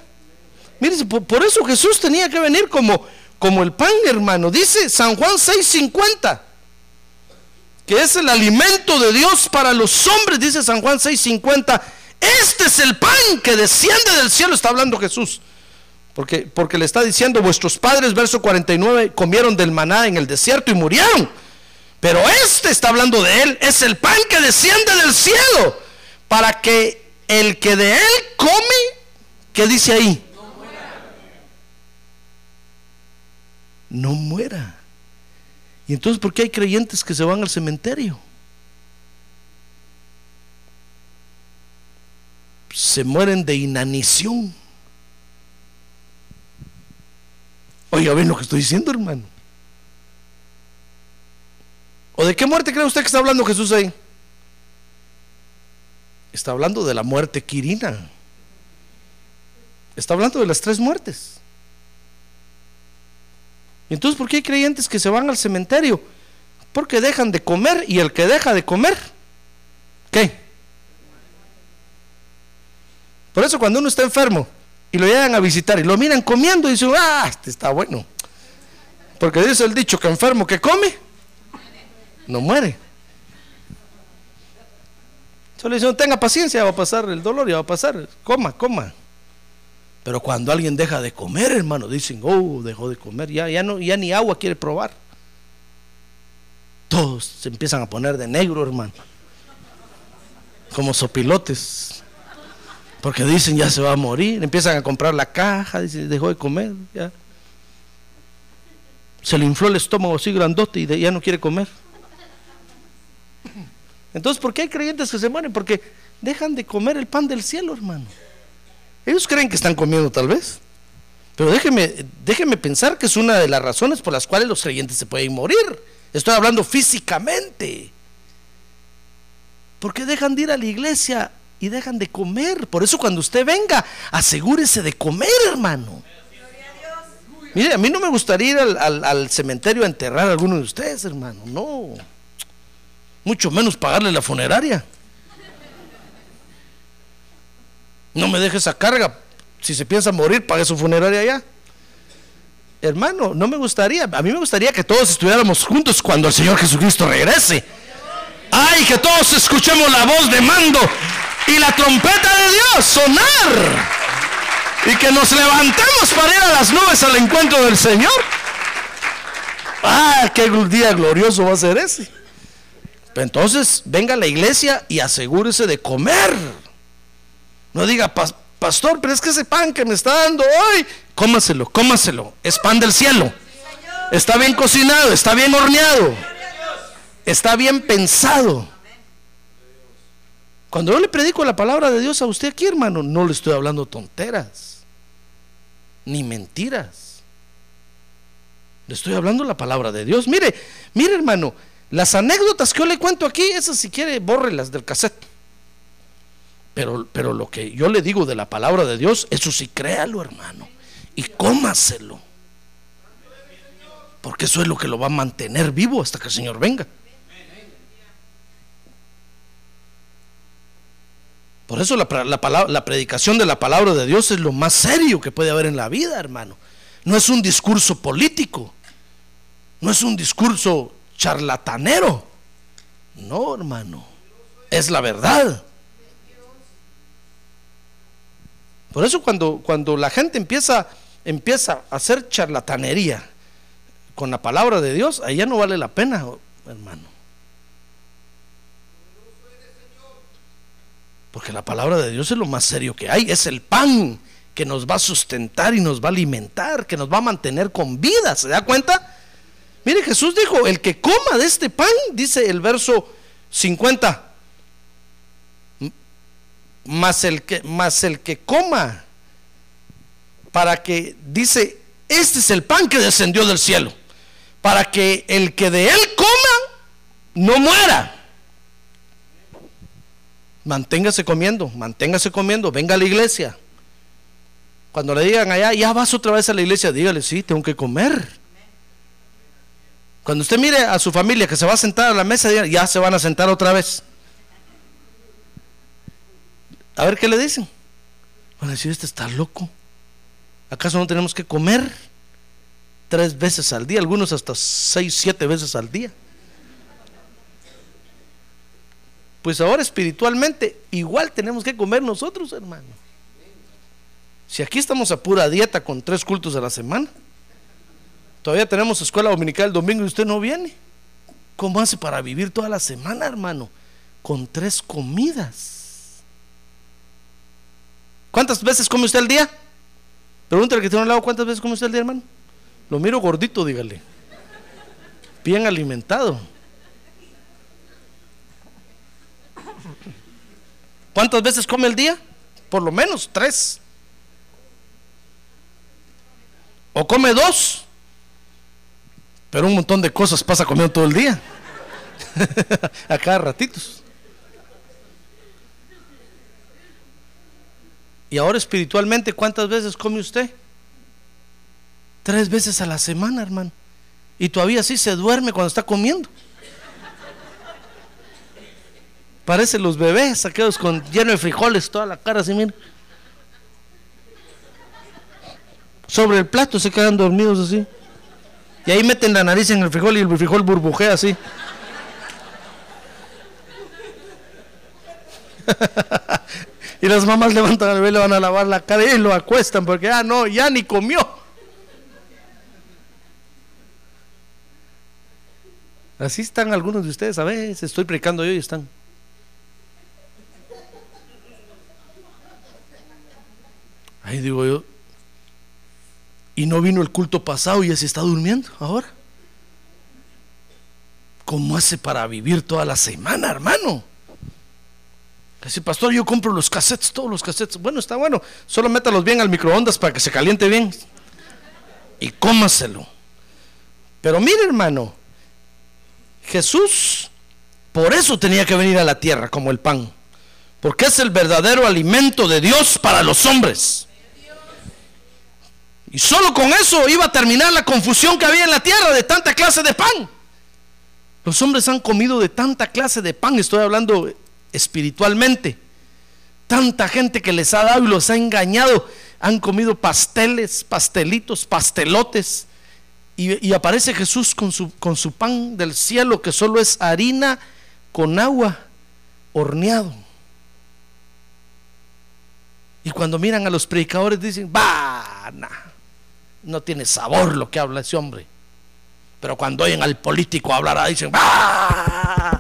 [SPEAKER 2] Mire, por, por eso Jesús tenía que venir como, como el pan, hermano. Dice San Juan 6:50 que es el alimento de Dios para los hombres, dice San Juan 6:50. Este es el pan que desciende del cielo, está hablando Jesús. Porque, porque le está diciendo, vuestros padres, verso 49, comieron del maná en el desierto y murieron. Pero este está hablando de él, es el pan que desciende del cielo, para que el que de él come, ¿qué dice ahí? No muera. ¿Y entonces por qué hay creyentes que se van al cementerio? Se mueren de inanición. Oiga, ¿ven lo que estoy diciendo, hermano? ¿O de qué muerte cree usted que está hablando Jesús ahí? Está hablando de la muerte quirina. Está hablando de las tres muertes. ¿Y entonces por qué hay creyentes que se van al cementerio? Porque dejan de comer y el que deja de comer, ¿qué? Por eso cuando uno está enfermo y lo llegan a visitar y lo miran comiendo dicen, ah, este está bueno. Porque dice el dicho que enfermo que come, no muere. Solo dicen, tenga paciencia, va a pasar el dolor, ya va a pasar, coma, coma. Pero cuando alguien deja de comer, hermano, dicen, oh, dejó de comer, ya, ya, no, ya ni agua quiere probar. Todos se empiezan a poner de negro, hermano. Como sopilotes. Porque dicen, ya se va a morir. Empiezan a comprar la caja, dicen, dejó de comer, ya. Se le infló el estómago así grandote y ya no quiere comer. Entonces, ¿por qué hay creyentes que se mueren? Porque dejan de comer el pan del cielo, hermano. Ellos creen que están comiendo tal vez. Pero déjeme, déjeme pensar que es una de las razones por las cuales los creyentes se pueden morir. Estoy hablando físicamente. Porque dejan de ir a la iglesia y dejan de comer. Por eso cuando usted venga, asegúrese de comer, hermano. Mire, a mí no me gustaría ir al, al- al cementerio a enterrar a alguno de ustedes, hermano. No. Mucho menos pagarle la funeraria. No me deje esa carga. Si se piensa morir, pague su funeraria ya. Hermano, no me gustaría. A mí me gustaría que todos estuviéramos juntos cuando el Señor Jesucristo regrese. Ay, que todos escuchemos la voz de mando y la trompeta de Dios sonar. Y que nos levantemos para ir a las nubes al encuentro del Señor. Ah, qué día glorioso va a ser ese. Entonces, venga a la iglesia y asegúrese de comer. No diga, "Pas- pastor, pero es que ese pan que me está dando hoy, cómaselo, cómaselo. Es pan del cielo. Está bien cocinado, está bien horneado. Está bien pensado. Cuando yo le predico la palabra de Dios a usted aquí, hermano, no le estoy hablando tonteras, ni mentiras. Le estoy hablando la palabra de Dios. Mire, mire, hermano, las anécdotas que yo le cuento aquí, esas si quiere, bórrelas del cassette. Pero, pero lo que yo le digo de la palabra de Dios, eso sí créalo, hermano. Y cómaselo. Porque eso es lo que lo va a mantener vivo hasta que el Señor venga. Por eso la, la palabra- la predicación de la palabra de Dios es lo más serio que puede haber en la vida, hermano. No es un discurso político. No es un discurso charlatanero. No, hermano. Es la verdad. Por eso cuando, cuando la gente empieza, empieza a hacer charlatanería con la palabra de Dios, ahí ya no vale la pena, hermano. Porque la palabra de Dios es lo más serio que hay, es el pan que nos va a sustentar y nos va a alimentar, que nos va a mantener con vida, ¿se da cuenta? Mire, Jesús dijo, el que coma de este pan, dice el verso 50, más el que, más el que coma, para que, dice, este es el pan que descendió del cielo, para que el que de él coma no muera. Manténgase comiendo, manténgase comiendo, venga a la iglesia. Cuando le digan allá, ya vas otra vez a la iglesia, dígale, sí, tengo que comer. Cuando usted mire a su familia que se va a sentar a la mesa, ya se van a sentar otra vez. A ver qué le dicen. Van a decir, este está loco. ¿Acaso no tenemos que comer tres veces al día? Algunos hasta seis, siete veces al día. Pues ahora espiritualmente igual tenemos que comer nosotros, hermano. Si aquí estamos a pura dieta con tres cultos a la semana, todavía tenemos escuela dominical el domingo y usted no viene. ¿Cómo hace para vivir toda la semana, hermano? Con tres comidas. ¿Cuántas veces come usted al día? Pregúntale que tiene un lado, ¿cuántas veces come usted al día, hermano? Lo miro gordito, dígale. Bien alimentado. ¿Cuántas veces come el día? Por lo menos tres. O come dos. Pero un montón de cosas pasa comiendo todo el día. A cada ratitos. Y ahora espiritualmente, ¿cuántas veces come usted? Tres veces a la semana, hermano. Y todavía así se duerme cuando está comiendo. Parecen los bebés saqueados con lleno de frijoles, toda la cara así, mira. Sobre el plato se quedan dormidos así. Y ahí meten la nariz en el frijol y el frijol burbujea así. y las mamás levantan al bebé, le van a lavar la cara y lo acuestan porque, ah, no, ya ni comió. Así están algunos de ustedes, a veces estoy predicando yo y están. Ahí digo yo, y no vino el culto pasado y ya se está durmiendo ahora. ¿Cómo hace para vivir toda la semana, hermano? Dice, pastor, yo compro los cassettes, todos los cassettes. Bueno, está bueno. Solo métalos bien al microondas para que se caliente bien. Y cómaselo. Pero mire, hermano, Jesús por eso tenía que venir a la tierra como el pan. Porque es el verdadero alimento de Dios para los hombres. Y solo con eso iba a terminar la confusión que había en la tierra de tanta clase de pan. Los hombres han comido de tanta clase de pan, estoy hablando espiritualmente. Tanta gente que les ha dado y los ha engañado. Han comido pasteles, pastelitos, pastelotes. Y, aparece Jesús con su, con su pan del cielo, que solo es harina con agua horneado. Y cuando miran a los predicadores dicen, nah, no tiene sabor lo que habla ese hombre. Pero cuando oyen al político hablar, dicen, va.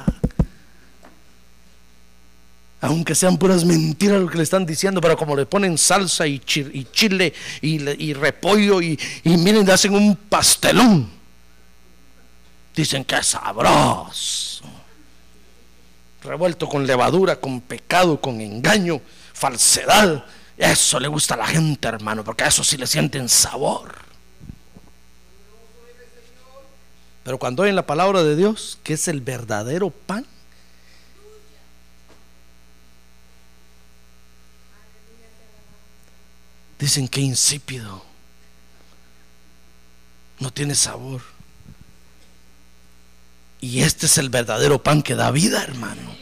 [SPEAKER 2] Aunque sean puras mentiras lo que le están diciendo, pero como le ponen salsa y, chi- y chile y, le- y repollo y, y miren, le hacen un pastelón. Dicen que es sabroso. Revuelto con levadura, con pecado, con engaño, falsedad. Eso le gusta a la gente, hermano, porque a eso sí le sienten sabor. Pero cuando oyen la palabra de Dios, que es el verdadero pan, dicen que insípido, no tiene sabor. Y este es el verdadero pan que da vida, hermano.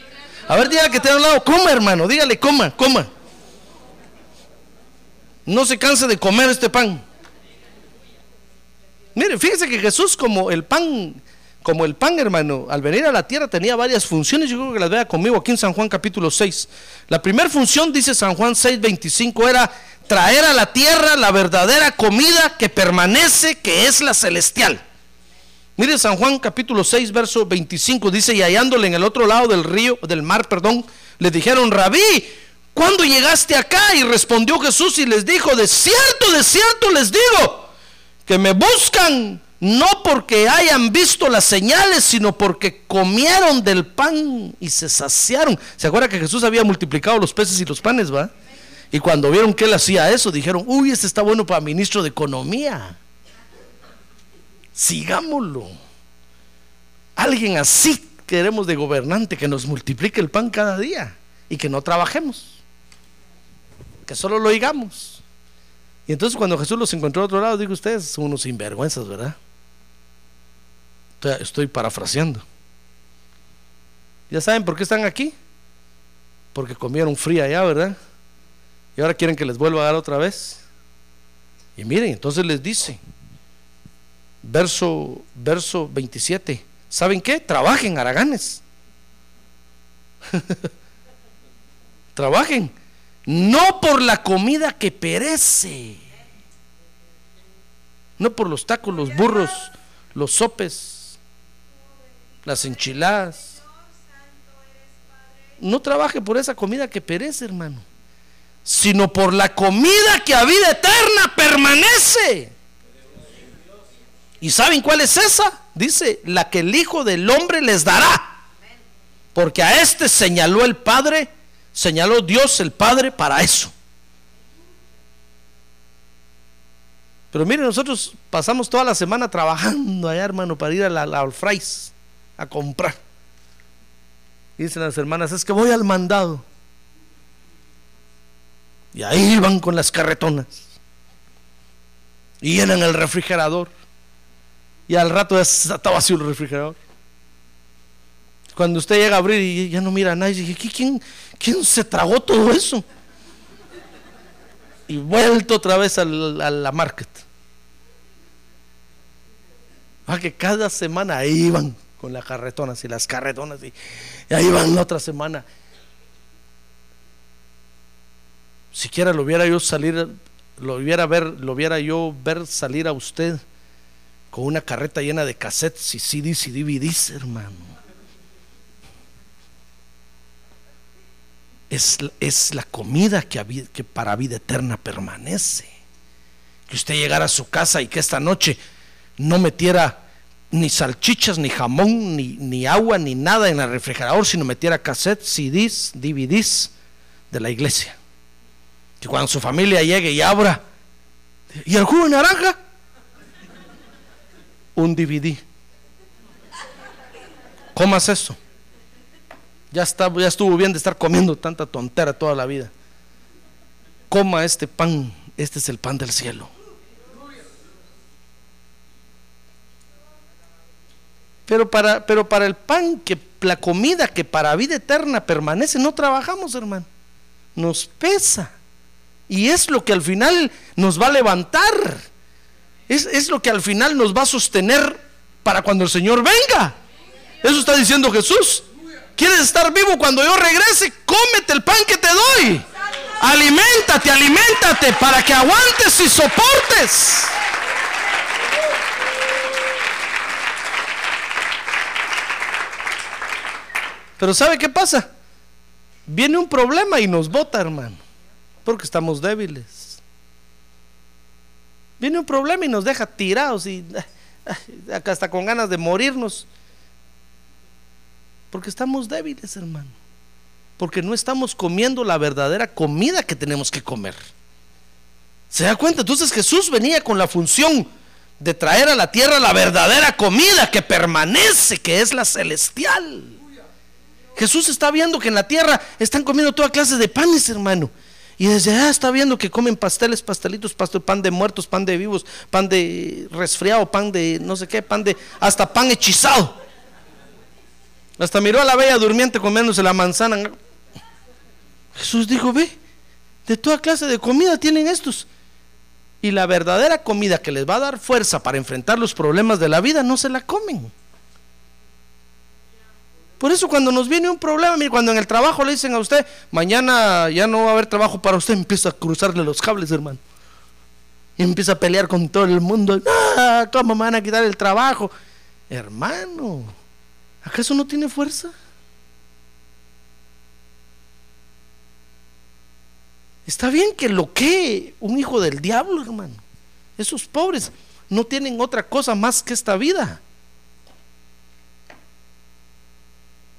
[SPEAKER 2] A ver, dígale que te a un lado, coma, hermano, dígale, coma, coma. No se canse de comer este pan. Mire, fíjese que Jesús como el pan, como el pan, hermano, al venir a la tierra tenía varias funciones. Yo creo que las vea conmigo aquí en San Juan capítulo 6. La primera función, dice San Juan 6, 25, era traer a la tierra la verdadera comida que permanece, que es la celestial. Mire San Juan capítulo 6, verso 25, dice, y hallándole en el otro lado del río, del mar, perdón, Les dijeron, rabí, ¿cuándo llegaste acá? Y respondió Jesús y les dijo, de cierto, de cierto les digo, que me buscan no porque hayan visto las señales, sino porque comieron del pan y se saciaron. ¿Se acuerda que Jesús había multiplicado los peces y los panes, va? Y cuando vieron que él hacía eso, dijeron, uy, este está bueno para ministro de Economía. Sigámoslo. Alguien así queremos de gobernante que nos multiplique el pan cada día y que no trabajemos. Que solo lo oigamos. Y entonces cuando Jesús los encontró a otro lado, digo, ustedes son unos sinvergüenzas, ¿verdad? Estoy parafraseando. ¿Ya saben por qué están aquí? Porque comieron fría allá, ¿verdad? Y ahora quieren que les vuelva a dar otra vez. Y miren, entonces les dice, verso, verso 27, ¿saben qué? Trabajen, haraganes. Trabajen, no por la comida que perece, no por los tacos, los burros, los sopes, las enchiladas. No trabaje por esa comida que perece, hermano, sino por la comida que a vida eterna permanece. ¿Y saben cuál es esa? Dice, la que el Hijo del Hombre les dará. Porque a este señaló el Padre, señaló Dios el Padre para eso. Pero miren, nosotros pasamos toda la semana trabajando allá, hermano, para ir a la, Alfrais a comprar. Dicen las hermanas, es que voy al mandado. Y ahí van con las carretonas. Y llenan el refrigerador. Y al rato ya está vacío el refrigerador. Cuando usted llega a abrir y ya no mira a nadie, dije, ¿quién, ¿quién se tragó todo eso? Y vuelto otra vez al- a la market. Que cada semana ahí con las carretonas y las carretonas y, y ahí van la otra semana. Siquiera lo viera yo salir, lo viera ver, lo viera yo ver salir a usted con una carreta llena de cassettes y CDs y DVDs, hermano. Es, es la comida que, que para vida eterna permanece. Que usted llegara a su casa y que esta noche no metiera ni salchichas, ni jamón, ni, ni agua, ni nada en el refrigerador, sino metiera cassettes, CDs, DVDs de la iglesia. Que cuando su familia llegue y abra, ¿y el jugo naranja? Un DVD. Comas eso. Ya, está, ya estuvo bien de estar comiendo tanta tontera toda la vida. Coma este pan, este es el pan del cielo. Pero para, pero para el pan, que la comida que para vida eterna permanece, no trabajamos, hermano. Nos pesa. Y es lo que al final nos va a levantar. Es, es lo que al final nos va a sostener para cuando el Señor venga. Eso está diciendo Jesús. ¿Quieres estar vivo cuando yo regrese? Cómete el pan que te doy. Aliméntate, aliméntate para que aguantes y soportes. Pero ¿sabe qué pasa? Viene un problema y nos bota, hermano, porque estamos débiles. Viene un problema y nos deja tirados y hasta con ganas de morirnos. Porque estamos débiles, hermano. Porque no estamos comiendo la verdadera comida que tenemos que comer. ¿Se da cuenta? Entonces Jesús venía con la función de traer a la tierra la verdadera comida que permanece, que es la celestial. Jesús está viendo que en la tierra están comiendo toda clase de panes, hermano. Y desde allá está viendo que comen pasteles, pastelitos, pastel, pan de muertos, pan de vivos, pan de resfriado, pan de no sé qué, pan de hasta pan hechizado. Hasta miró a la bella durmiente comiéndose la manzana. Jesús dijo, ve, de toda clase de comida tienen estos. Y la verdadera comida que les va a dar fuerza para enfrentar los problemas de la vida no se la comen. Por eso cuando nos viene un problema, mire, cuando en el trabajo le dicen a usted, mañana ya no va a haber trabajo para usted, empieza a cruzarle los cables, hermano. Y empieza a pelear con todo el mundo. "Ah, ¿Cómo me van a quitar el trabajo? Hermano, ¿acaso no tiene fuerza? Está bien que lo que un hijo del diablo, hermano. Esos pobres no tienen otra cosa más que esta vida.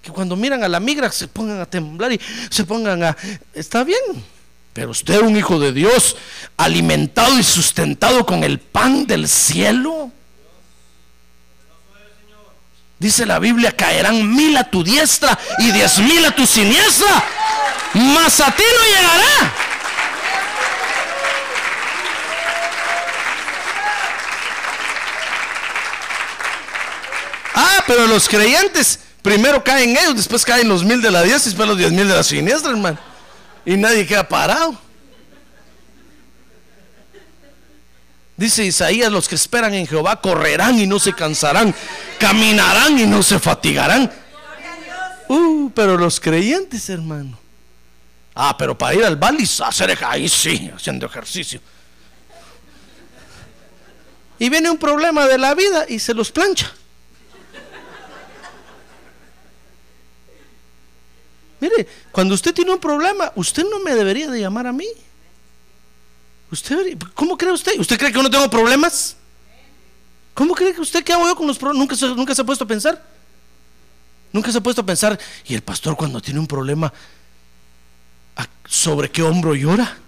[SPEAKER 2] Que cuando miran a la migra se pongan a temblar y se pongan a... Está bien, pero usted un hijo de Dios, alimentado y sustentado con el pan del cielo. Dice la Biblia, caerán mil a tu diestra y diez mil a tu siniestra, mas a ti no llegará. Ah, pero los creyentes, primero caen ellos, después caen los mil de la diestra y después los diez mil de la siniestra, hermano. Y nadie queda parado. Dice Isaías, los que esperan en Jehová correrán y no se cansarán, caminarán y no se fatigarán. Uh, pero los creyentes, hermano. Ah, pero para ir al baliz, hacer ej- ahí sí, haciendo ejercicio. Y viene un problema de la vida y se los plancha. Mire, cuando usted tiene un problema, usted no me debería de llamar a mí. ¿Usted, ¿Cómo cree usted? ¿Usted cree que yo no tengo problemas? ¿Cómo cree que usted qué hago yo con los problemas? ¿Nunca se, nunca se ha puesto a pensar? Nunca se ha puesto a pensar, y el pastor cuando tiene un problema, ¿a- ¿sobre qué hombro llora?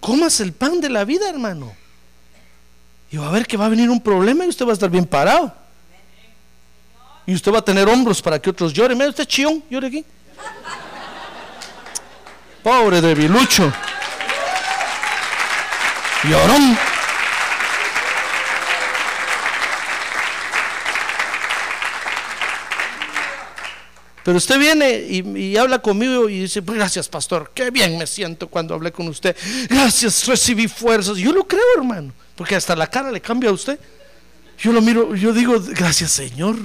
[SPEAKER 2] Comas el pan de la vida, hermano. Y va a ver que va a venir un problema y usted va a estar bien parado. Y usted va a tener hombros para que otros lloren. Mira usted, chión, llore aquí. Pobre debilucho. Llorón. Pero usted viene y, habla conmigo y dice, "Pues gracias pastor, qué bien me siento cuando hablé con usted. Gracias, recibí fuerzas. Yo lo creo, hermano, porque hasta la cara le cambia a usted. Yo lo miro, yo digo, gracias Señor.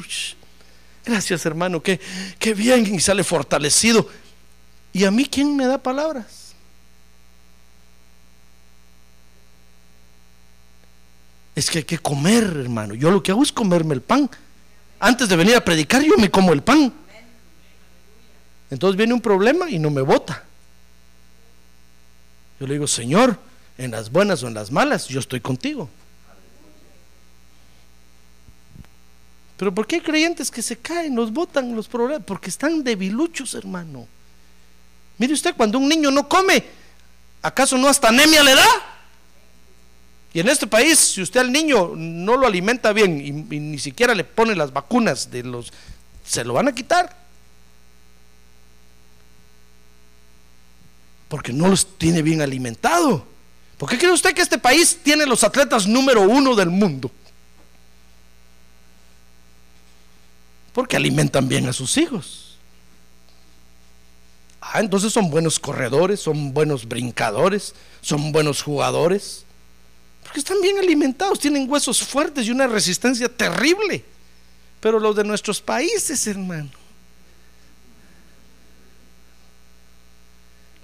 [SPEAKER 2] Gracias hermano, qué, qué bien y sale fortalecido. ¿Y a mí quién me da palabras? Es que hay que comer, hermano. Yo lo que hago es comerme el pan. Antes de venir a predicar, yo me como el pan. Entonces viene un problema y no me vota. Yo le digo, Señor, en las buenas o en las malas, yo estoy contigo. Pero ¿por qué hay creyentes que se caen, los botan los problemas? Porque están debiluchos, hermano. Mire usted, cuando un niño no come, ¿acaso no hasta anemia le da? Y en este país, si usted al niño no lo alimenta bien y, y ni siquiera le pone las vacunas de los, se lo van a quitar. Porque no los tiene bien alimentado. ¿Por qué cree usted que este país tiene los atletas número uno del mundo? Porque alimentan bien a sus hijos. Ah, entonces son buenos corredores, son buenos brincadores, son buenos jugadores. Porque están bien alimentados, tienen huesos fuertes y una resistencia terrible. Pero los de nuestros países, hermano.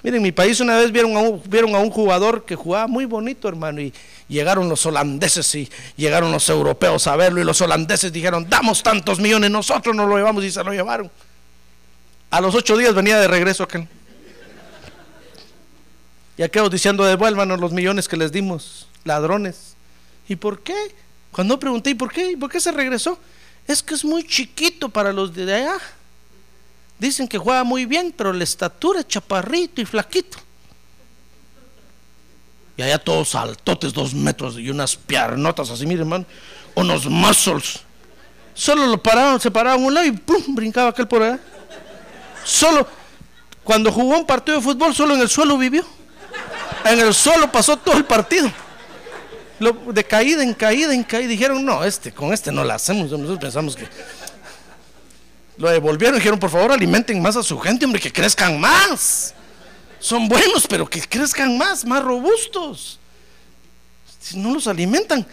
[SPEAKER 2] Miren, en mi país una vez vieron a, un, jugador que jugaba muy bonito, hermano, y llegaron los holandeses y llegaron los europeos a verlo y los holandeses dijeron, damos tantos millones, nosotros nos lo llevamos y se lo llevaron. A los ocho días venía de regreso aquel. Y aquellos diciendo, devuélvanos los millones que les dimos, ladrones. ¿Y por qué? Cuando pregunté, ¿y por qué? ¿Y por qué se regresó? Es que es muy chiquito para los de allá. Dicen que juega muy bien, pero la estatura es chaparrito y flaquito. Y allá todos altotes, dos metros y unas piernotas así, miren, hermano, unos muscles. Solo lo paraban, se paraban un lado y ¡pum! brincaba aquel por allá. Solo, cuando jugó un partido de fútbol, solo en el suelo vivió. En el suelo pasó todo el partido. De caída en caída en caída. Dijeron, no, este, con este no la hacemos. Nosotros pensamos que lo devolvieron y dijeron, por favor, alimenten más a su gente, hombre, que crezcan más. Son buenos, pero que crezcan más, más robustos. Si no los alimentan.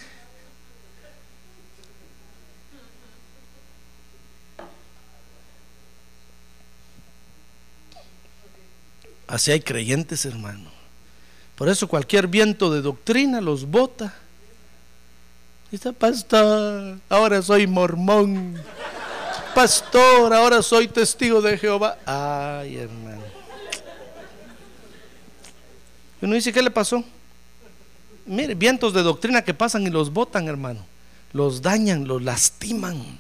[SPEAKER 2] Así hay creyentes, hermano. Por eso cualquier viento de doctrina los bota. Dice, pastor, ahora soy mormón. Pastor, ahora soy testigo de Jehová. Ay, hermano. Y uno dice, ¿qué le pasó? Mire, vientos de doctrina que pasan y los botan, hermano. Los dañan, los lastiman.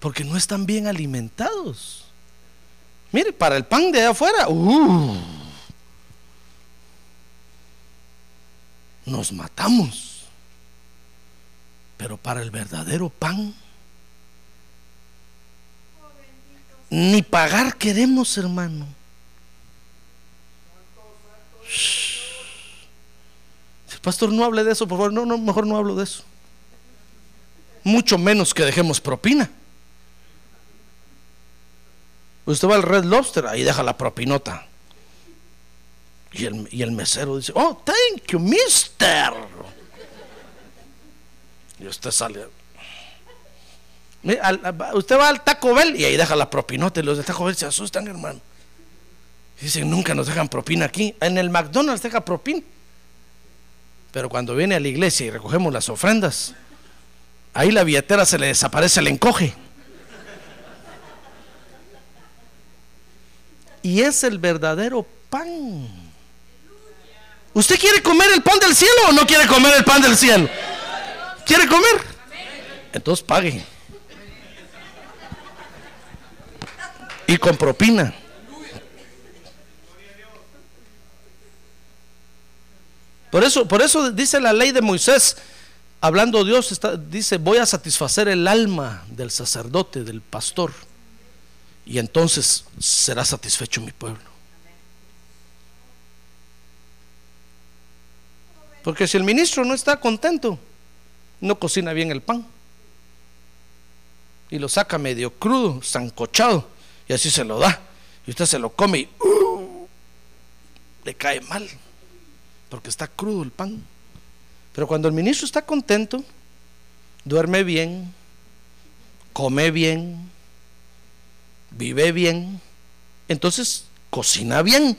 [SPEAKER 2] Porque no están bien alimentados. Mire, para el pan de allá afuera, uh, nos matamos. Pero para el verdadero pan, ni pagar queremos, hermano. Pastor, no hable de eso, por favor. No, no, mejor no hablo de eso. Mucho menos que dejemos propina. Usted va al Red Lobster, ahí deja la propinota. Y el, y el mesero dice, oh, thank you, mister. Y usted sale. Usted va al Taco Bell y ahí deja la propinota y los de Taco Bell se asustan, hermano. Dicen, nunca nos dejan propina aquí. En el McDonald's deja propina. Pero cuando viene a la iglesia y recogemos las ofrendas, ahí la billetera se le desaparece, le encoge. Y es el verdadero pan. ¿Usted quiere comer el pan del cielo o no quiere comer el pan del cielo? ¿Quiere comer? Entonces pague. Y con propina. Por eso, por eso dice la ley de Moisés, hablando Dios, está- dice, voy a satisfacer el alma del sacerdote, del pastor, y entonces será satisfecho mi pueblo. Porque si el ministro no está contento, no cocina bien el pan. Y lo saca medio crudo, zancochado, y así se lo da. Y usted se lo come y ¡uh! le cae mal porque está crudo el pan. Pero cuando el ministro está contento, duerme bien, come bien, vive bien, entonces cocina bien.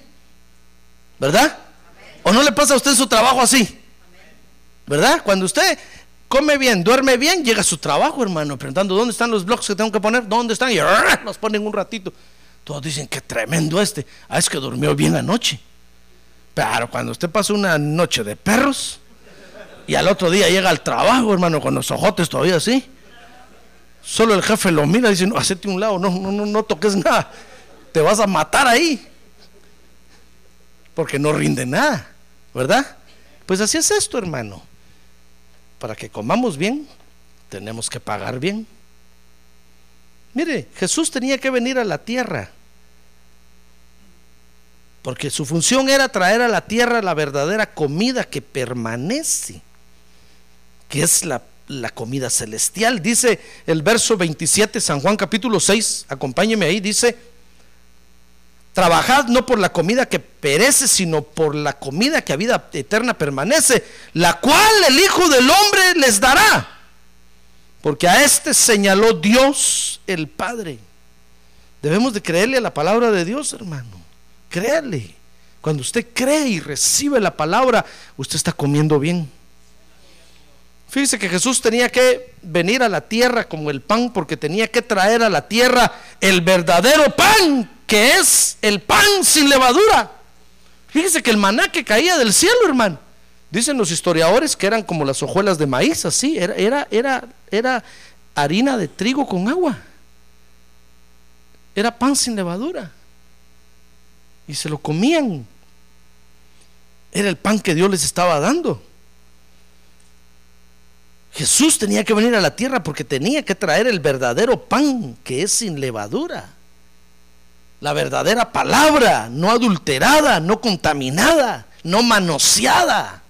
[SPEAKER 2] ¿Verdad? ¿O no le pasa a usted su trabajo así? ¿Verdad? Cuando usted come bien, duerme bien, llega a su trabajo, hermano, preguntando dónde están los bloques que tengo que poner, dónde están, y ¡arr! los ponen un ratito. Todos dicen que tremendo este. Ah, es que durmió bien anoche. Pero cuando usted pasa una noche de perros y al otro día llega al trabajo, hermano, con los ojotes todavía así, solo el jefe lo mira y dice, no, hacete un lado, no, no, no toques nada, te vas a matar ahí, porque no rinde nada, ¿verdad? Pues así es esto, hermano. Para que comamos bien, tenemos que pagar bien. Mire, Jesús tenía que venir a la tierra porque su función era traer a la tierra la verdadera comida que permanece, que es la, la comida celestial. Dice el verso 27, San Juan capítulo 6, acompáñeme ahí, dice, trabajad no por la comida que perece, sino por la comida que a vida eterna permanece, la cual el Hijo del Hombre les dará. Porque a este señaló Dios el Padre. Debemos de creerle a la palabra de Dios, hermano. Créale. Cuando usted cree y recibe la palabra, usted está comiendo bien. Fíjese que Jesús tenía que venir a la tierra como el pan porque tenía que traer a la tierra el verdadero pan, que es el pan sin levadura. Fíjese que el maná que caía del cielo, hermano. Dicen los historiadores que eran como las hojuelas de maíz, así, era, era, era, era harina de trigo con agua. Era pan sin levadura y se lo comían. Era el pan que Dios les estaba dando. Jesús tenía que venir a la tierra porque tenía que traer el verdadero pan que es sin levadura. La verdadera palabra, no adulterada, no contaminada, no manoseada,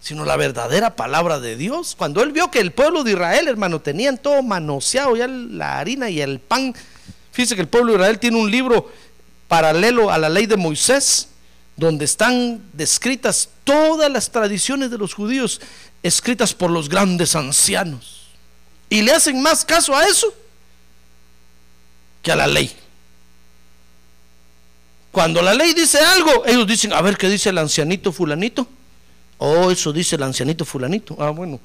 [SPEAKER 2] sino la verdadera palabra de Dios. Cuando él vio que el pueblo de Israel, hermano, tenían todo manoseado, ya la harina y el pan. Fíjese que el pueblo de Israel tiene un libro paralelo a la ley de Moisés, donde están descritas todas las tradiciones de los judíos, escritas por los grandes ancianos. Y le hacen más caso a eso que a la ley. Cuando la ley dice algo, ellos dicen, a ver qué dice el ancianito fulanito. Oh, eso dice el ancianito fulanito. Ah, bueno,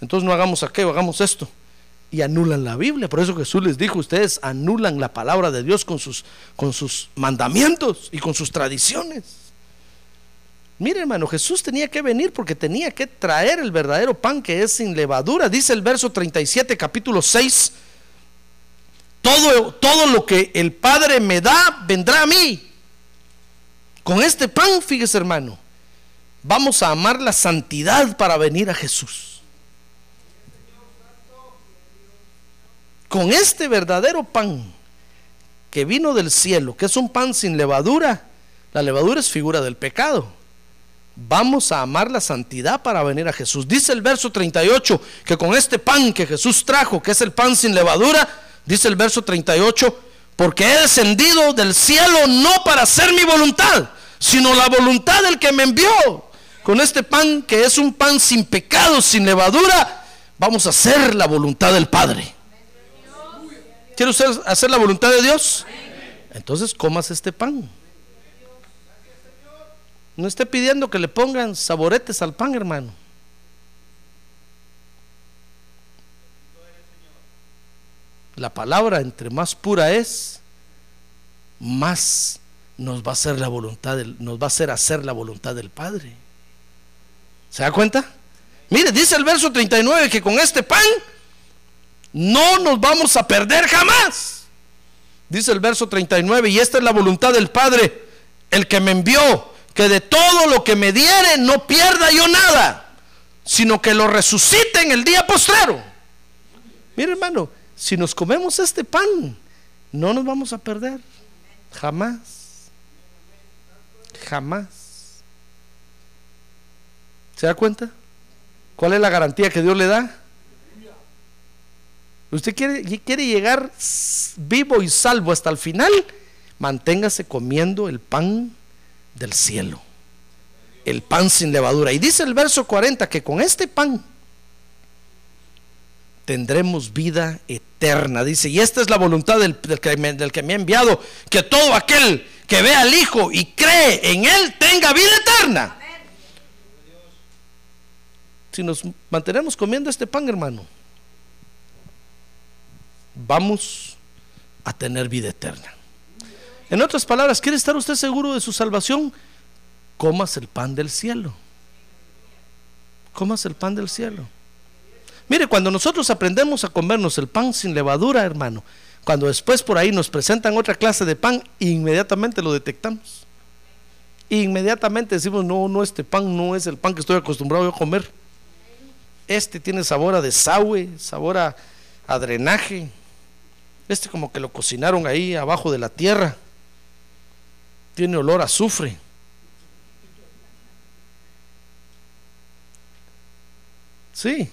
[SPEAKER 2] entonces no hagamos aquello, hagamos esto. Y anulan la Biblia. Por eso Jesús les dijo, ustedes anulan la palabra de Dios con sus, con sus mandamientos y con sus tradiciones. Mire hermano, Jesús tenía que venir porque tenía que traer el verdadero pan que es sin levadura. Dice el verso 37, capítulo 6. Todo, todo lo que el Padre me da vendrá a mí. Con este pan, fíjese hermano, vamos a amar la santidad para venir a Jesús. Con este verdadero pan que vino del cielo, que es un pan sin levadura, la levadura es figura del pecado. Vamos a amar la santidad para venir a Jesús. Dice el verso 38 que con este pan que Jesús trajo, que es el pan sin levadura, dice el verso 38, porque he descendido del cielo no para hacer mi voluntad, sino la voluntad del que me envió. Con este pan que es un pan sin pecado, sin levadura, vamos a hacer la voluntad del Padre. ¿Quiere usted hacer la voluntad de Dios? Entonces comas este pan. No esté pidiendo que le pongan saboretes al pan, hermano. La palabra entre más pura es, más nos va a hacer la voluntad del, nos va a hacer hacer la voluntad del Padre. ¿Se da cuenta? Mire, dice el verso 39 que con este pan no nos vamos a perder jamás. Dice el verso 39, y esta es la voluntad del Padre, el que me envió, que de todo lo que me diere no pierda yo nada, sino que lo resucite en el día postrero. Mire hermano, si nos comemos este pan, no nos vamos a perder, jamás, jamás. ¿Se da cuenta? ¿Cuál es la garantía que Dios le da? Usted quiere, llegar vivo y salvo hasta el final, manténgase comiendo el pan del cielo, el pan sin levadura. Y dice el verso 40 que con este pan tendremos vida eterna. Dice, y esta es la voluntad del, que me ha enviado, que todo aquel que ve al Hijo y cree en Él tenga vida eterna. Si nos mantenemos comiendo este pan, hermano, vamos a tener vida eterna. En otras palabras, ¿quiere estar usted seguro de su salvación? Comas el pan del cielo. Comas el pan del cielo. Mire, cuando nosotros aprendemos a comernos el pan sin levadura, hermano, cuando después por ahí nos presentan otra clase de pan, inmediatamente lo detectamos. Inmediatamente decimos, no, no, este pan no es el pan que estoy acostumbrado a comer. Este tiene sabor a desagüe, sabor a, a drenaje. Este como que lo cocinaron ahí abajo de la tierra. Tiene olor a azufre. Sí,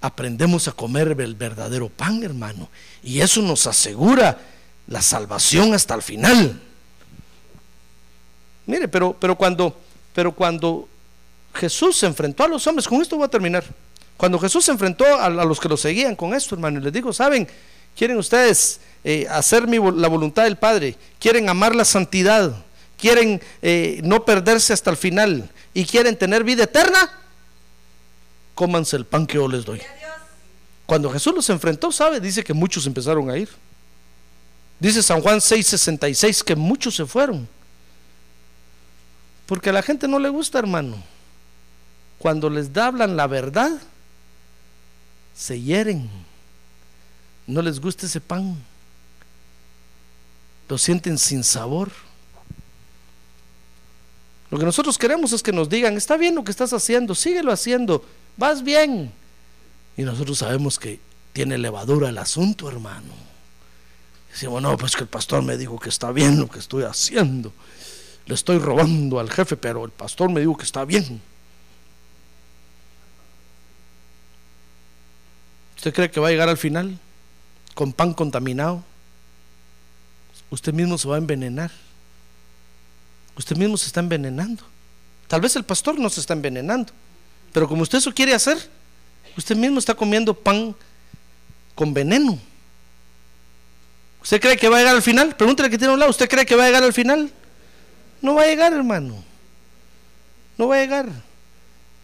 [SPEAKER 2] aprendemos a comer el verdadero pan, hermano. Y eso nos asegura la salvación hasta el final. Mire, pero, pero, cuando, pero cuando Jesús se enfrentó a los hombres, con esto voy a terminar. Cuando Jesús se enfrentó a, los que lo seguían con esto, hermano, y les dijo, ¿saben? ¿Quieren ustedes eh, hacer la voluntad del Padre? ¿Quieren amar la santidad? ¿Quieren eh, no perderse hasta el final? ¿Y quieren tener vida eterna? Cómanse el pan que yo les doy. Cuando Jesús los enfrentó, ¿sabe? Dice que muchos empezaron a ir. Dice San Juan 6:66 que muchos se fueron. Porque a la gente no le gusta, hermano. Cuando les hablan la verdad, se hieren. No les gusta ese pan. Lo sienten sin sabor. Lo que nosotros queremos es que nos digan, está bien lo que estás haciendo, síguelo haciendo, vas bien. Y nosotros sabemos que tiene levadura el asunto, hermano. Decimos, no, pues que el pastor me dijo que está bien lo que estoy haciendo. Le estoy robando al jefe, pero el pastor me dijo que está bien. ¿Usted cree que va a llegar al final con pan contaminado? Usted mismo se va a envenenar. Usted mismo se está envenenando. Tal vez el pastor no se está envenenando, pero como usted eso quiere hacer, usted mismo está comiendo pan con veneno. ¿Usted cree que va a llegar al final? Pregúntele que tiene un lado. ¿Usted cree que va a llegar al final? No va a llegar, hermano. No va a llegar.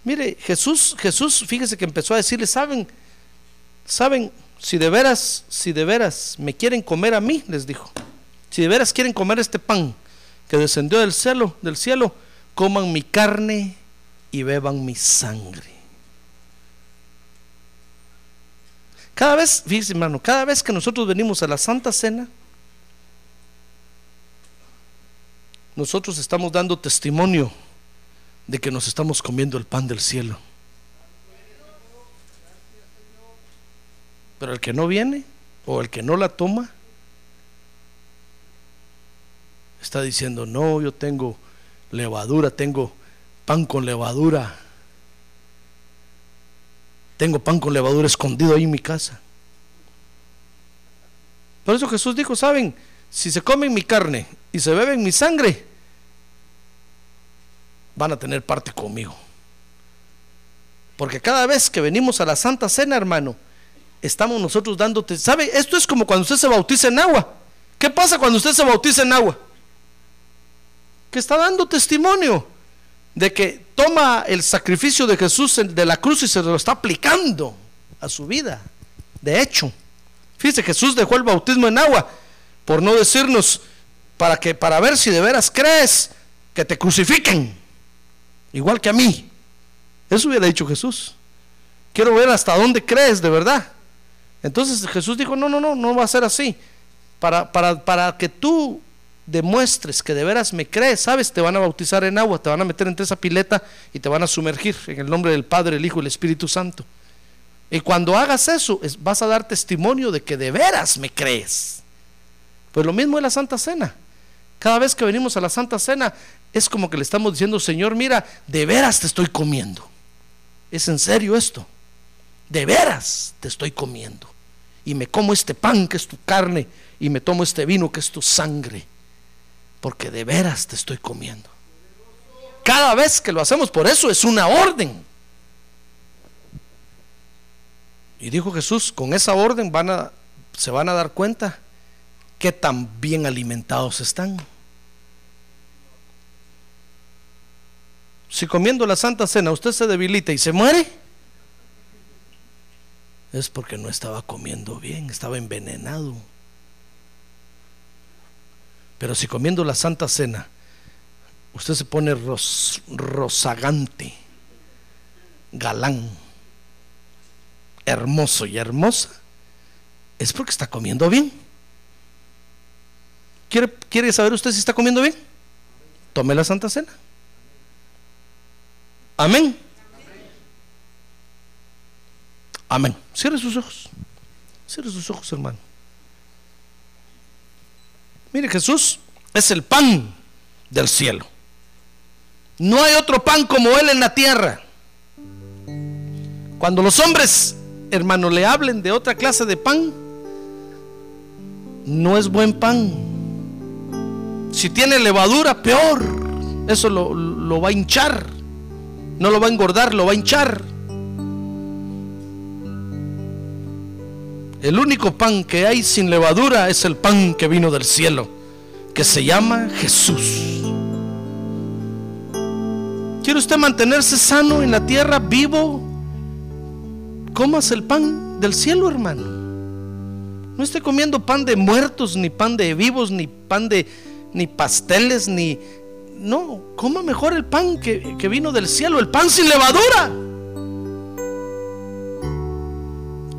[SPEAKER 2] Mire, Jesús, Jesús, fíjese que empezó a decirle, saben, saben, si de veras, si de veras me quieren comer a mí, les dijo, si de veras quieren comer este pan que descendió del cielo, del cielo, coman mi carne y beban mi sangre. Cada vez, fíjese hermano, cada vez que nosotros venimos a la Santa Cena, nosotros estamos dando testimonio de que nos estamos comiendo el pan del cielo. Pero el que no viene o el que no la toma, está diciendo, no, yo tengo levadura, tengo pan con levadura, tengo pan con levadura escondido ahí en mi casa. Por eso Jesús dijo, saben, si se comen mi carne y se beben mi sangre, van a tener parte conmigo. Porque cada vez que venimos a la Santa Cena, hermano, estamos nosotros dándote, ¿sabe? Esto es como cuando usted se bautiza en agua. ¿Qué pasa cuando usted se bautiza en agua? Que está dando testimonio de que toma el sacrificio de Jesús de la cruz y se lo está aplicando a su vida. De hecho, fíjese, Jesús dejó el bautismo en agua por no decirnos para que para ver si de veras crees que te crucifiquen, igual que a mí. Eso hubiera dicho Jesús. Quiero ver hasta dónde crees de verdad. Entonces Jesús dijo, no, no, no, no va a ser así. Para, para, para que tú demuestres que de veras me crees, sabes, te van a bautizar en agua, te van a meter entre esa pileta y te van a sumergir en el nombre del Padre, el Hijo y el Espíritu Santo. Y cuando hagas eso, vas a dar testimonio de que de veras me crees. Pues lo mismo es la Santa Cena. Cada vez que venimos a la Santa Cena, es como que le estamos diciendo, Señor, mira, de veras te estoy comiendo. Es en serio esto. De veras te estoy comiendo. Y me como este pan que es tu carne y me tomo este vino que es tu sangre. Porque de veras te estoy comiendo. Cada vez que lo hacemos por eso es una orden. Y dijo Jesús, con esa orden van a, se van a dar cuenta que tan bien alimentados están. Si comiendo la Santa Cena usted se debilita y se muere, es porque no estaba comiendo bien, estaba envenenado. Pero si comiendo la Santa Cena usted se pone ros, rozagante, galán, hermoso y hermosa, es porque está comiendo bien. ¿Quiere, ¿Quiere saber usted si está comiendo bien? Tome la Santa Cena. Amén. Amén. Cierre sus ojos. Cierre sus ojos, hermano. Mire, Jesús es el pan del cielo. No hay otro pan como Él en la tierra. Cuando los hombres, hermano, le hablen de otra clase de pan, no es buen pan. Si tiene levadura, peor. Eso lo, lo va a hinchar. No lo va a engordar, lo va a hinchar. El único pan que hay sin levadura es el pan que vino del cielo, que se llama Jesús. ¿Quiere usted mantenerse sano en la tierra, vivo? Comas el pan del cielo, hermano. No esté comiendo pan de muertos, ni pan de vivos, ni pan de ni pasteles, ni no, coma mejor el pan que, que vino del cielo, el pan sin levadura.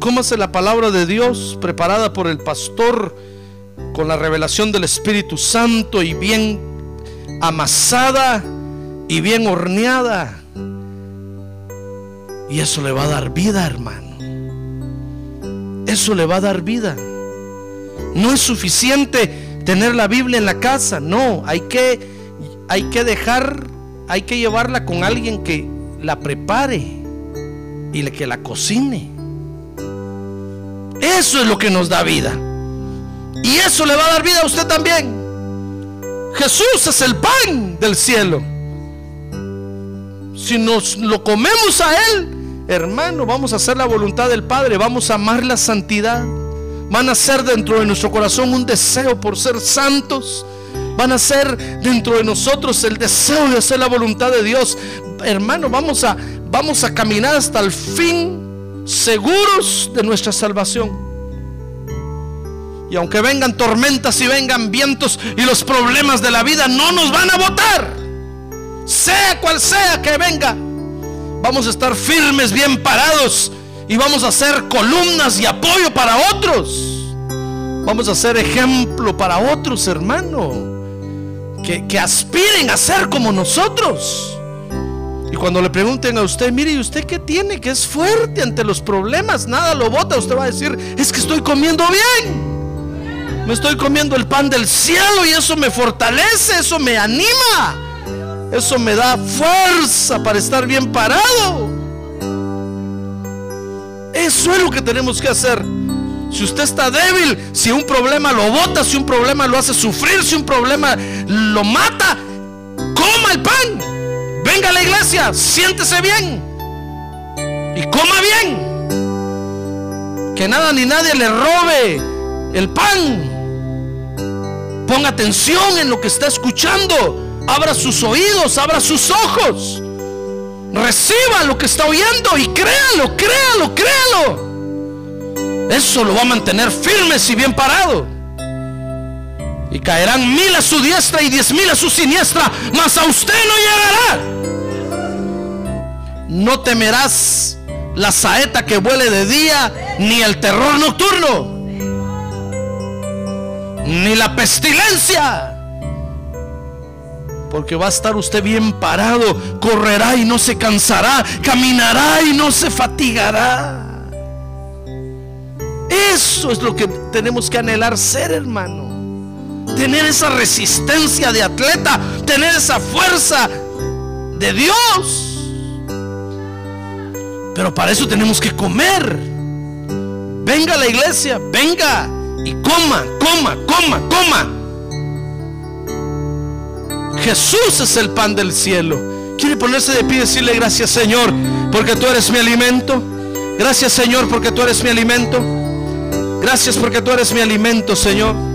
[SPEAKER 2] Cómase la palabra de Dios preparada por el pastor con la revelación del Espíritu Santo y bien amasada y bien horneada. Y eso le va a dar vida, hermano. Eso le va a dar vida. No es suficiente tener la Biblia en la casa, no, hay que hay que dejar, hay que llevarla con alguien que la prepare y que la cocine. Eso es lo que nos da vida. Y eso le va a dar vida a usted también. Jesús es el pan del cielo. Si nos lo comemos a Él, hermano, vamos a hacer la voluntad del Padre, vamos a amar la santidad. Van a ser dentro de nuestro corazón un deseo por ser santos. Van a ser dentro de nosotros el deseo de hacer la voluntad de Dios. Hermano, vamos a, vamos a caminar hasta el fin seguros de nuestra salvación. Y aunque vengan tormentas y vengan vientos y los problemas de la vida no nos van a botar, sea cual sea que venga, vamos a estar firmes, bien parados y vamos a ser columnas y apoyo para otros. Vamos a ser ejemplo para otros, hermano. Que, que aspiren a ser como nosotros. Y cuando le pregunten a usted, mire, ¿y usted qué tiene? Que es fuerte ante los problemas, nada lo bota. Usted va a decir, es que estoy comiendo bien. Me estoy comiendo el pan del cielo y eso me fortalece, eso me anima. Eso me da fuerza para estar bien parado. Eso es lo que tenemos que hacer. Si usted está débil, si un problema lo bota, si un problema lo hace sufrir, si un problema lo mata, coma el pan. Venga a la iglesia, siéntese bien y coma bien. Que nada ni nadie le robe el pan. Ponga atención en lo que está escuchando. Abra sus oídos, abra sus ojos. Reciba lo que está oyendo y créalo, créalo, créalo. Eso lo va a mantener firme y bien parado. Y caerán mil a su diestra y diez mil a su siniestra, mas a usted no llegará. No temerás la saeta que vuele de día, ni el terror nocturno, ni la pestilencia. Porque va a estar usted bien parado, correrá y no se cansará, caminará y no se fatigará. Eso es lo que tenemos que anhelar ser, hermano. Tener esa resistencia de atleta, tener esa fuerza de Dios. Pero para eso tenemos que comer. Venga a la iglesia, venga y coma, coma, coma, coma. Jesús es el pan del cielo. Quiere ponerse de pie y decirle gracias Señor, porque tú eres mi alimento. Gracias Señor, porque tú eres mi alimento. Gracias porque tú eres mi alimento, Señor.